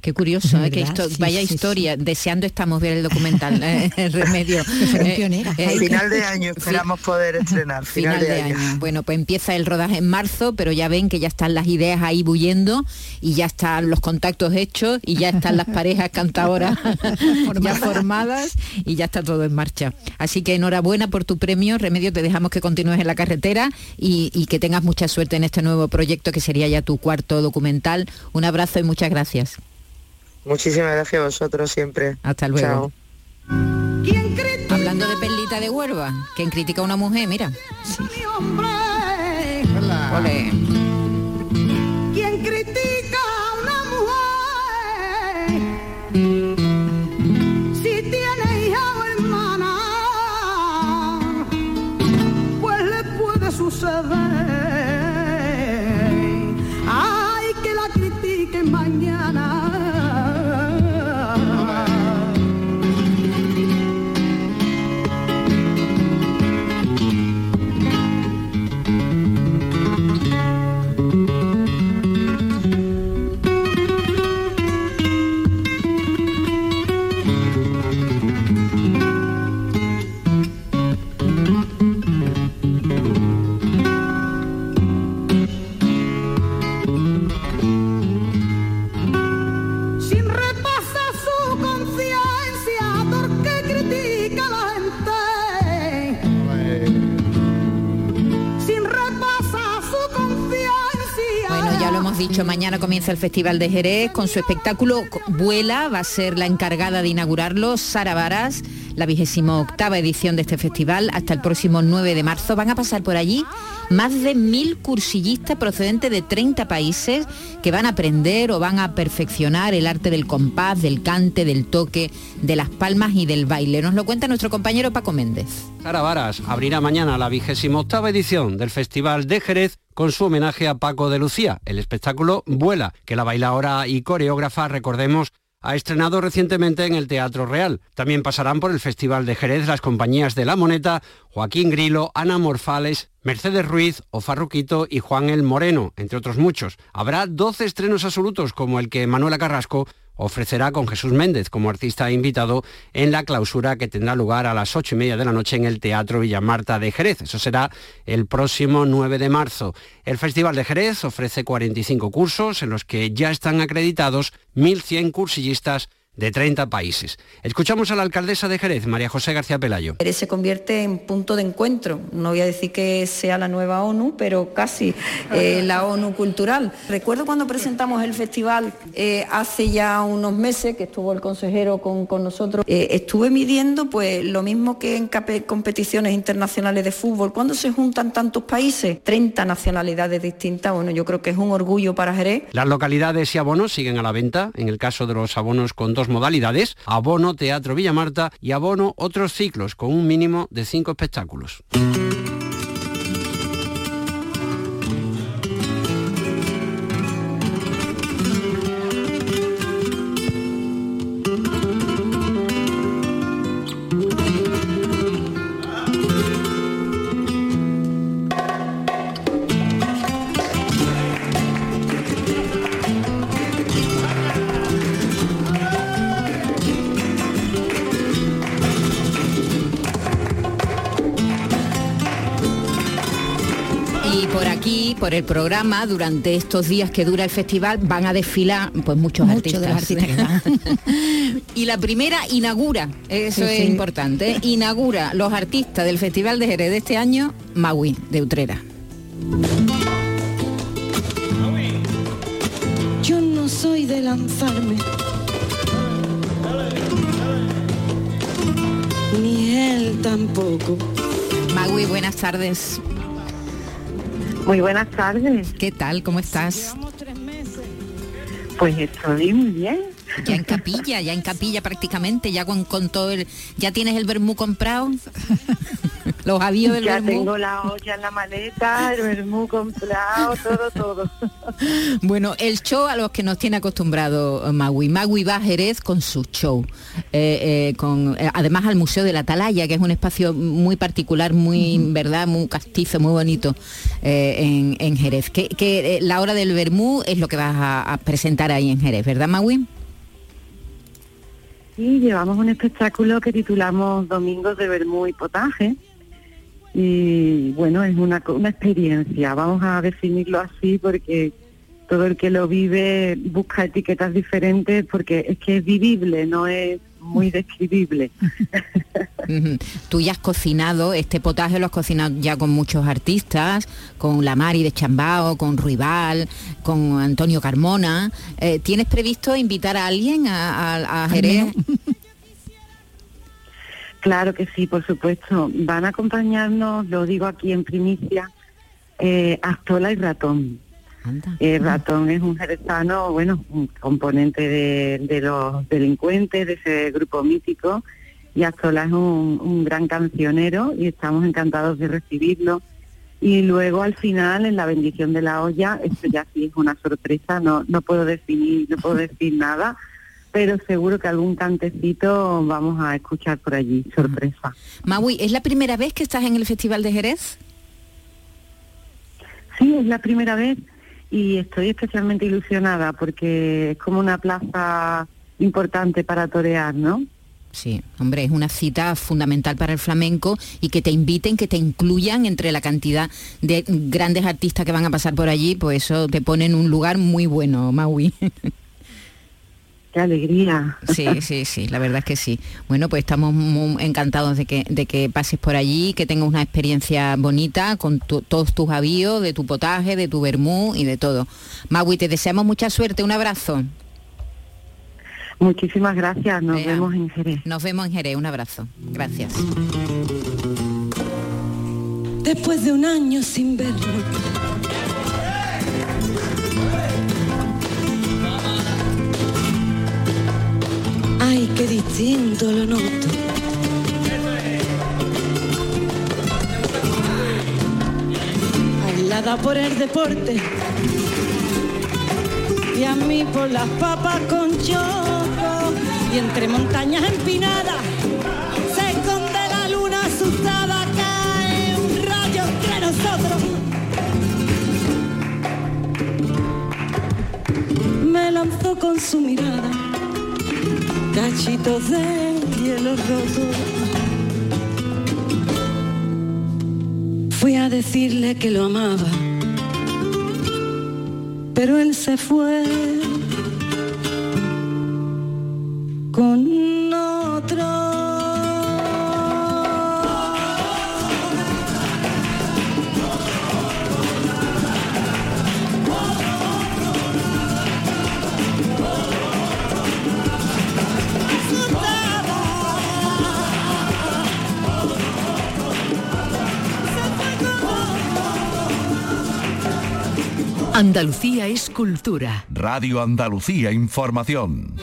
Qué curioso, ¿eh? que esto vaya historia. Deseando estamos ver el documental eh, el Remedio. Eh, final de año esperamos poder estrenar. Final, de, año. Bueno, pues empieza el rodaje en marzo, pero ya ven que ya están las ideas ahí bullendo y ya están los contactos hechos y ya están las parejas cantadoras ya formadas y ya está todo en marcha. Así que enhorabuena por tu premio, Remedio. Te dejamos que continúes en la carretera y, y que tengas mucha suerte en este nuevo proyecto que sería ya tu cuarto documental. Un abrazo y muchas gracias gracias. Muchísimas gracias a vosotros siempre. Hasta luego. Hablando de perlita de Huelva, ¿quién critica a una mujer? Mira. Sí. ¿Quién critica a una mujer? Comienza el Festival de Jerez. Con su espectáculo Vuela, va a ser la encargada de inaugurarlo, Sara Varas, la vigésima octava edición de este festival, hasta el próximo 9 de marzo. Van a pasar por allí más de mil cursillistas procedentes de 30 países que van a aprender o van a perfeccionar el arte del compás, del cante, del toque, de las palmas y del baile. Nos lo cuenta nuestro compañero Paco Méndez. Sara Varas abrirá mañana la vigésima octava edición del Festival de Jerez con su homenaje a Paco de Lucía. El espectáculo Vuela, que la bailadora y coreógrafa, recordemos, ha estrenado recientemente en el Teatro Real. También pasarán por el Festival de Jerez las compañías de La Moneta, Joaquín Grilo, Ana Morfales, Mercedes Ruiz, Ofarruquito y Juan el Moreno, entre otros muchos. Habrá 12 estrenos absolutos como el que Manuela Carrasco ofrecerá con Jesús Méndez como artista invitado en la clausura que tendrá lugar a las ocho y media de la noche en el Teatro Villamarta de Jerez. Eso será el próximo 9 de marzo. El Festival de Jerez ofrece 45 cursos en los que ya están acreditados 1.100 cursillistas de 30 países. Escuchamos a la alcaldesa de Jerez, María José García Pelayo. Jerez se convierte en punto de encuentro. No voy a decir que sea la nueva ONU, pero casi eh, la ONU cultural. Recuerdo cuando presentamos el festival eh, hace ya unos meses, que estuvo el consejero con, nosotros, eh, estuve midiendo pues lo mismo que en competiciones internacionales de fútbol. Cuando se juntan tantos países, 30 nacionalidades distintas, bueno, yo creo que es un orgullo para Jerez. Las localidades y abonos siguen a la venta. En el caso de los abonos con dos modalidades, abono Teatro Villamarta y abono otros ciclos con un mínimo de cinco espectáculos. Por el programa, durante estos días que dura el festival, van a desfilar pues muchos, artistas. y la primera inaugura, eso es importante, inaugura los artistas del Festival de Jerez de este año, Maui, de Utrera. Yo no soy de lanzarme. Ni él tampoco. Magui, buenas tardes. Muy buenas tardes. ¿Qué tal? ¿Cómo estás? Pues estoy muy bien. Ya en capilla, ya en capilla prácticamente, ya con, con todo el... ¿Ya tienes el vermú comprado? Los avíos del Ya tengo la olla en la maleta, el vermú comprado, todo, todo. bueno, el show a los que nos tiene acostumbrado eh, Magui. Magui va a Jerez con su show. Eh, eh, con, además al Museo de la Atalaya, que es un espacio muy particular, muy, ¿verdad? Muy castizo, muy bonito en, en, Jerez. Que, la hora del vermú es lo que vas a, a presentar ahí en Jerez, ¿verdad, Magui? Llevamos un espectáculo que titulamos Domingos de Vermú y Potaje. Y bueno, es una, una experiencia, vamos a definirlo así porque todo el que lo vive busca etiquetas diferentes porque es que es vivible, no es muy describible. Tú ya has cocinado, este potaje lo has cocinado ya con muchos artistas, con la Mari de Chambao, con Ruibal, con Antonio Carmona. Eh, ¿Tienes previsto invitar a alguien a, a Jerez? Claro que sí, por supuesto. Van a acompañarnos, lo digo aquí en primicia, eh, Astola y Ratón. Eh, ratón es un jerezano, bueno, un componente de, los delincuentes, de ese grupo mítico, y Astola es un, gran cancionero y estamos encantados de recibirlo. Y luego al final, en la bendición de la olla, esto ya sí es una sorpresa, no, no puedo definir, no puedo decir nada, pero seguro que algún cantecito vamos a escuchar por allí, sorpresa. Maui, ¿es la primera vez que estás en el Festival de Jerez? Sí, es la primera vez y estoy especialmente ilusionada porque es como una plaza importante para torear, ¿no? Sí, hombre, es una cita fundamental para el flamenco y que te inviten, que te incluyan entre la cantidad de grandes artistas que van a pasar por allí, pues eso te pone en un lugar muy bueno, Maui. qué alegría. Sí, sí, sí, la verdad es que sí. Bueno, pues estamos muy encantados de que, de que pases por allí, que tengas una experiencia bonita con todos tus avíos, de tu potaje, de tu vermú y de todo. Magui, te deseamos mucha suerte, un abrazo. Muchísimas gracias, nos vemos en Jerez. Nos vemos en Jerez, un abrazo. Gracias. Después de un año sin verlo Ay, qué distinto lo noto. Aislada por el deporte. Y a mí por las papas con choco. Y entre montañas empinadas se esconde la luna asustada. Cae un rayo entre nosotros. Me lanzó con su mirada cachitos de hielo roto. Fui a decirle que lo amaba, pero él se fue con otro. Andalucía es cultura. Radio Andalucía Información.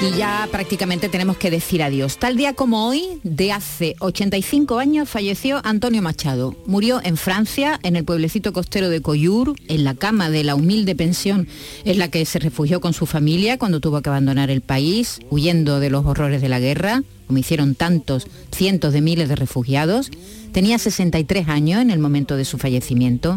Y ya prácticamente tenemos que decir adiós. Tal día como hoy, de hace 85 años, falleció Antonio Machado. Murió en Francia, en el pueblecito costero de Coyur, en la cama de la humilde pensión en la que se refugió con su familia cuando tuvo que abandonar el país, huyendo de los horrores de la guerra, como hicieron tantos, cientos de miles de refugiados. Tenía 63 años en el momento de su fallecimiento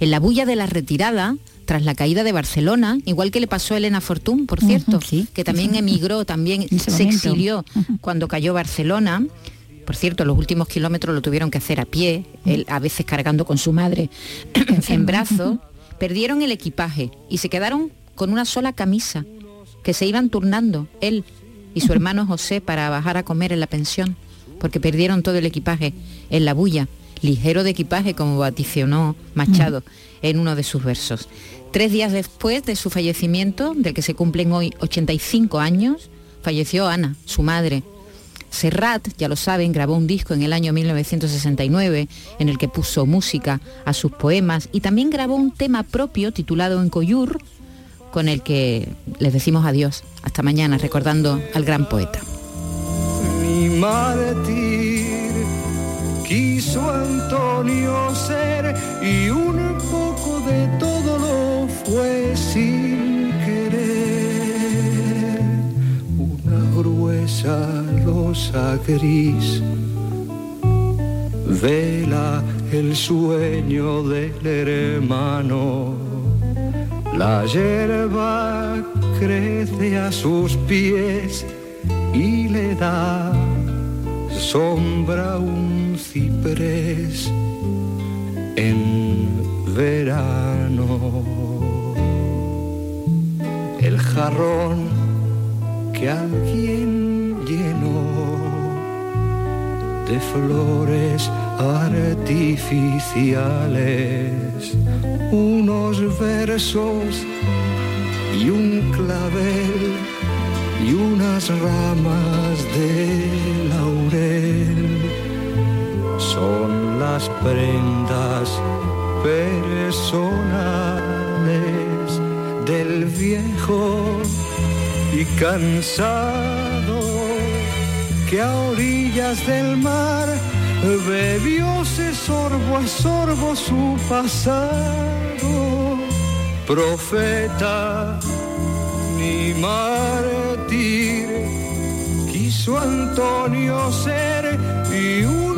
en la bulla de la retirada, tras la caída de Barcelona, igual que le pasó a Elena Fortún, por cierto, que también emigró, también se exilió cuando cayó Barcelona. Por cierto, los últimos kilómetros lo tuvieron que hacer a pie, él a veces cargando con su madre en brazos. Perdieron el equipaje y se quedaron con una sola camisa, que se iban turnando él y su hermano José para bajar a comer en la pensión, porque perdieron todo el equipaje en la bulla ligero de equipaje, como vaticionó Machado en uno de sus versos. Tres días después de su fallecimiento, del que se cumplen hoy 85 años, falleció Ana, su madre. Serrat, ya lo saben, grabó un disco en el año 1969 en el que puso música a sus poemas y también grabó un tema propio titulado En Coyur, con el que les decimos adiós. Hasta mañana, recordando al gran poeta quiso Antonio ser y un poco de todo lo fue sin querer. Una gruesa losa gris vela el sueño del hermano. La hierba crece a sus pies y le da sombra un ciprés en verano. El jarrón que alguien llenó de flores artificiales, unos versos y un clavel y unas ramas de laurel las prendas personales del viejo y cansado que a orillas del mar bebióse sorbo a sorbo su pasado, profeta ni mártir, quiso Antonio ser y un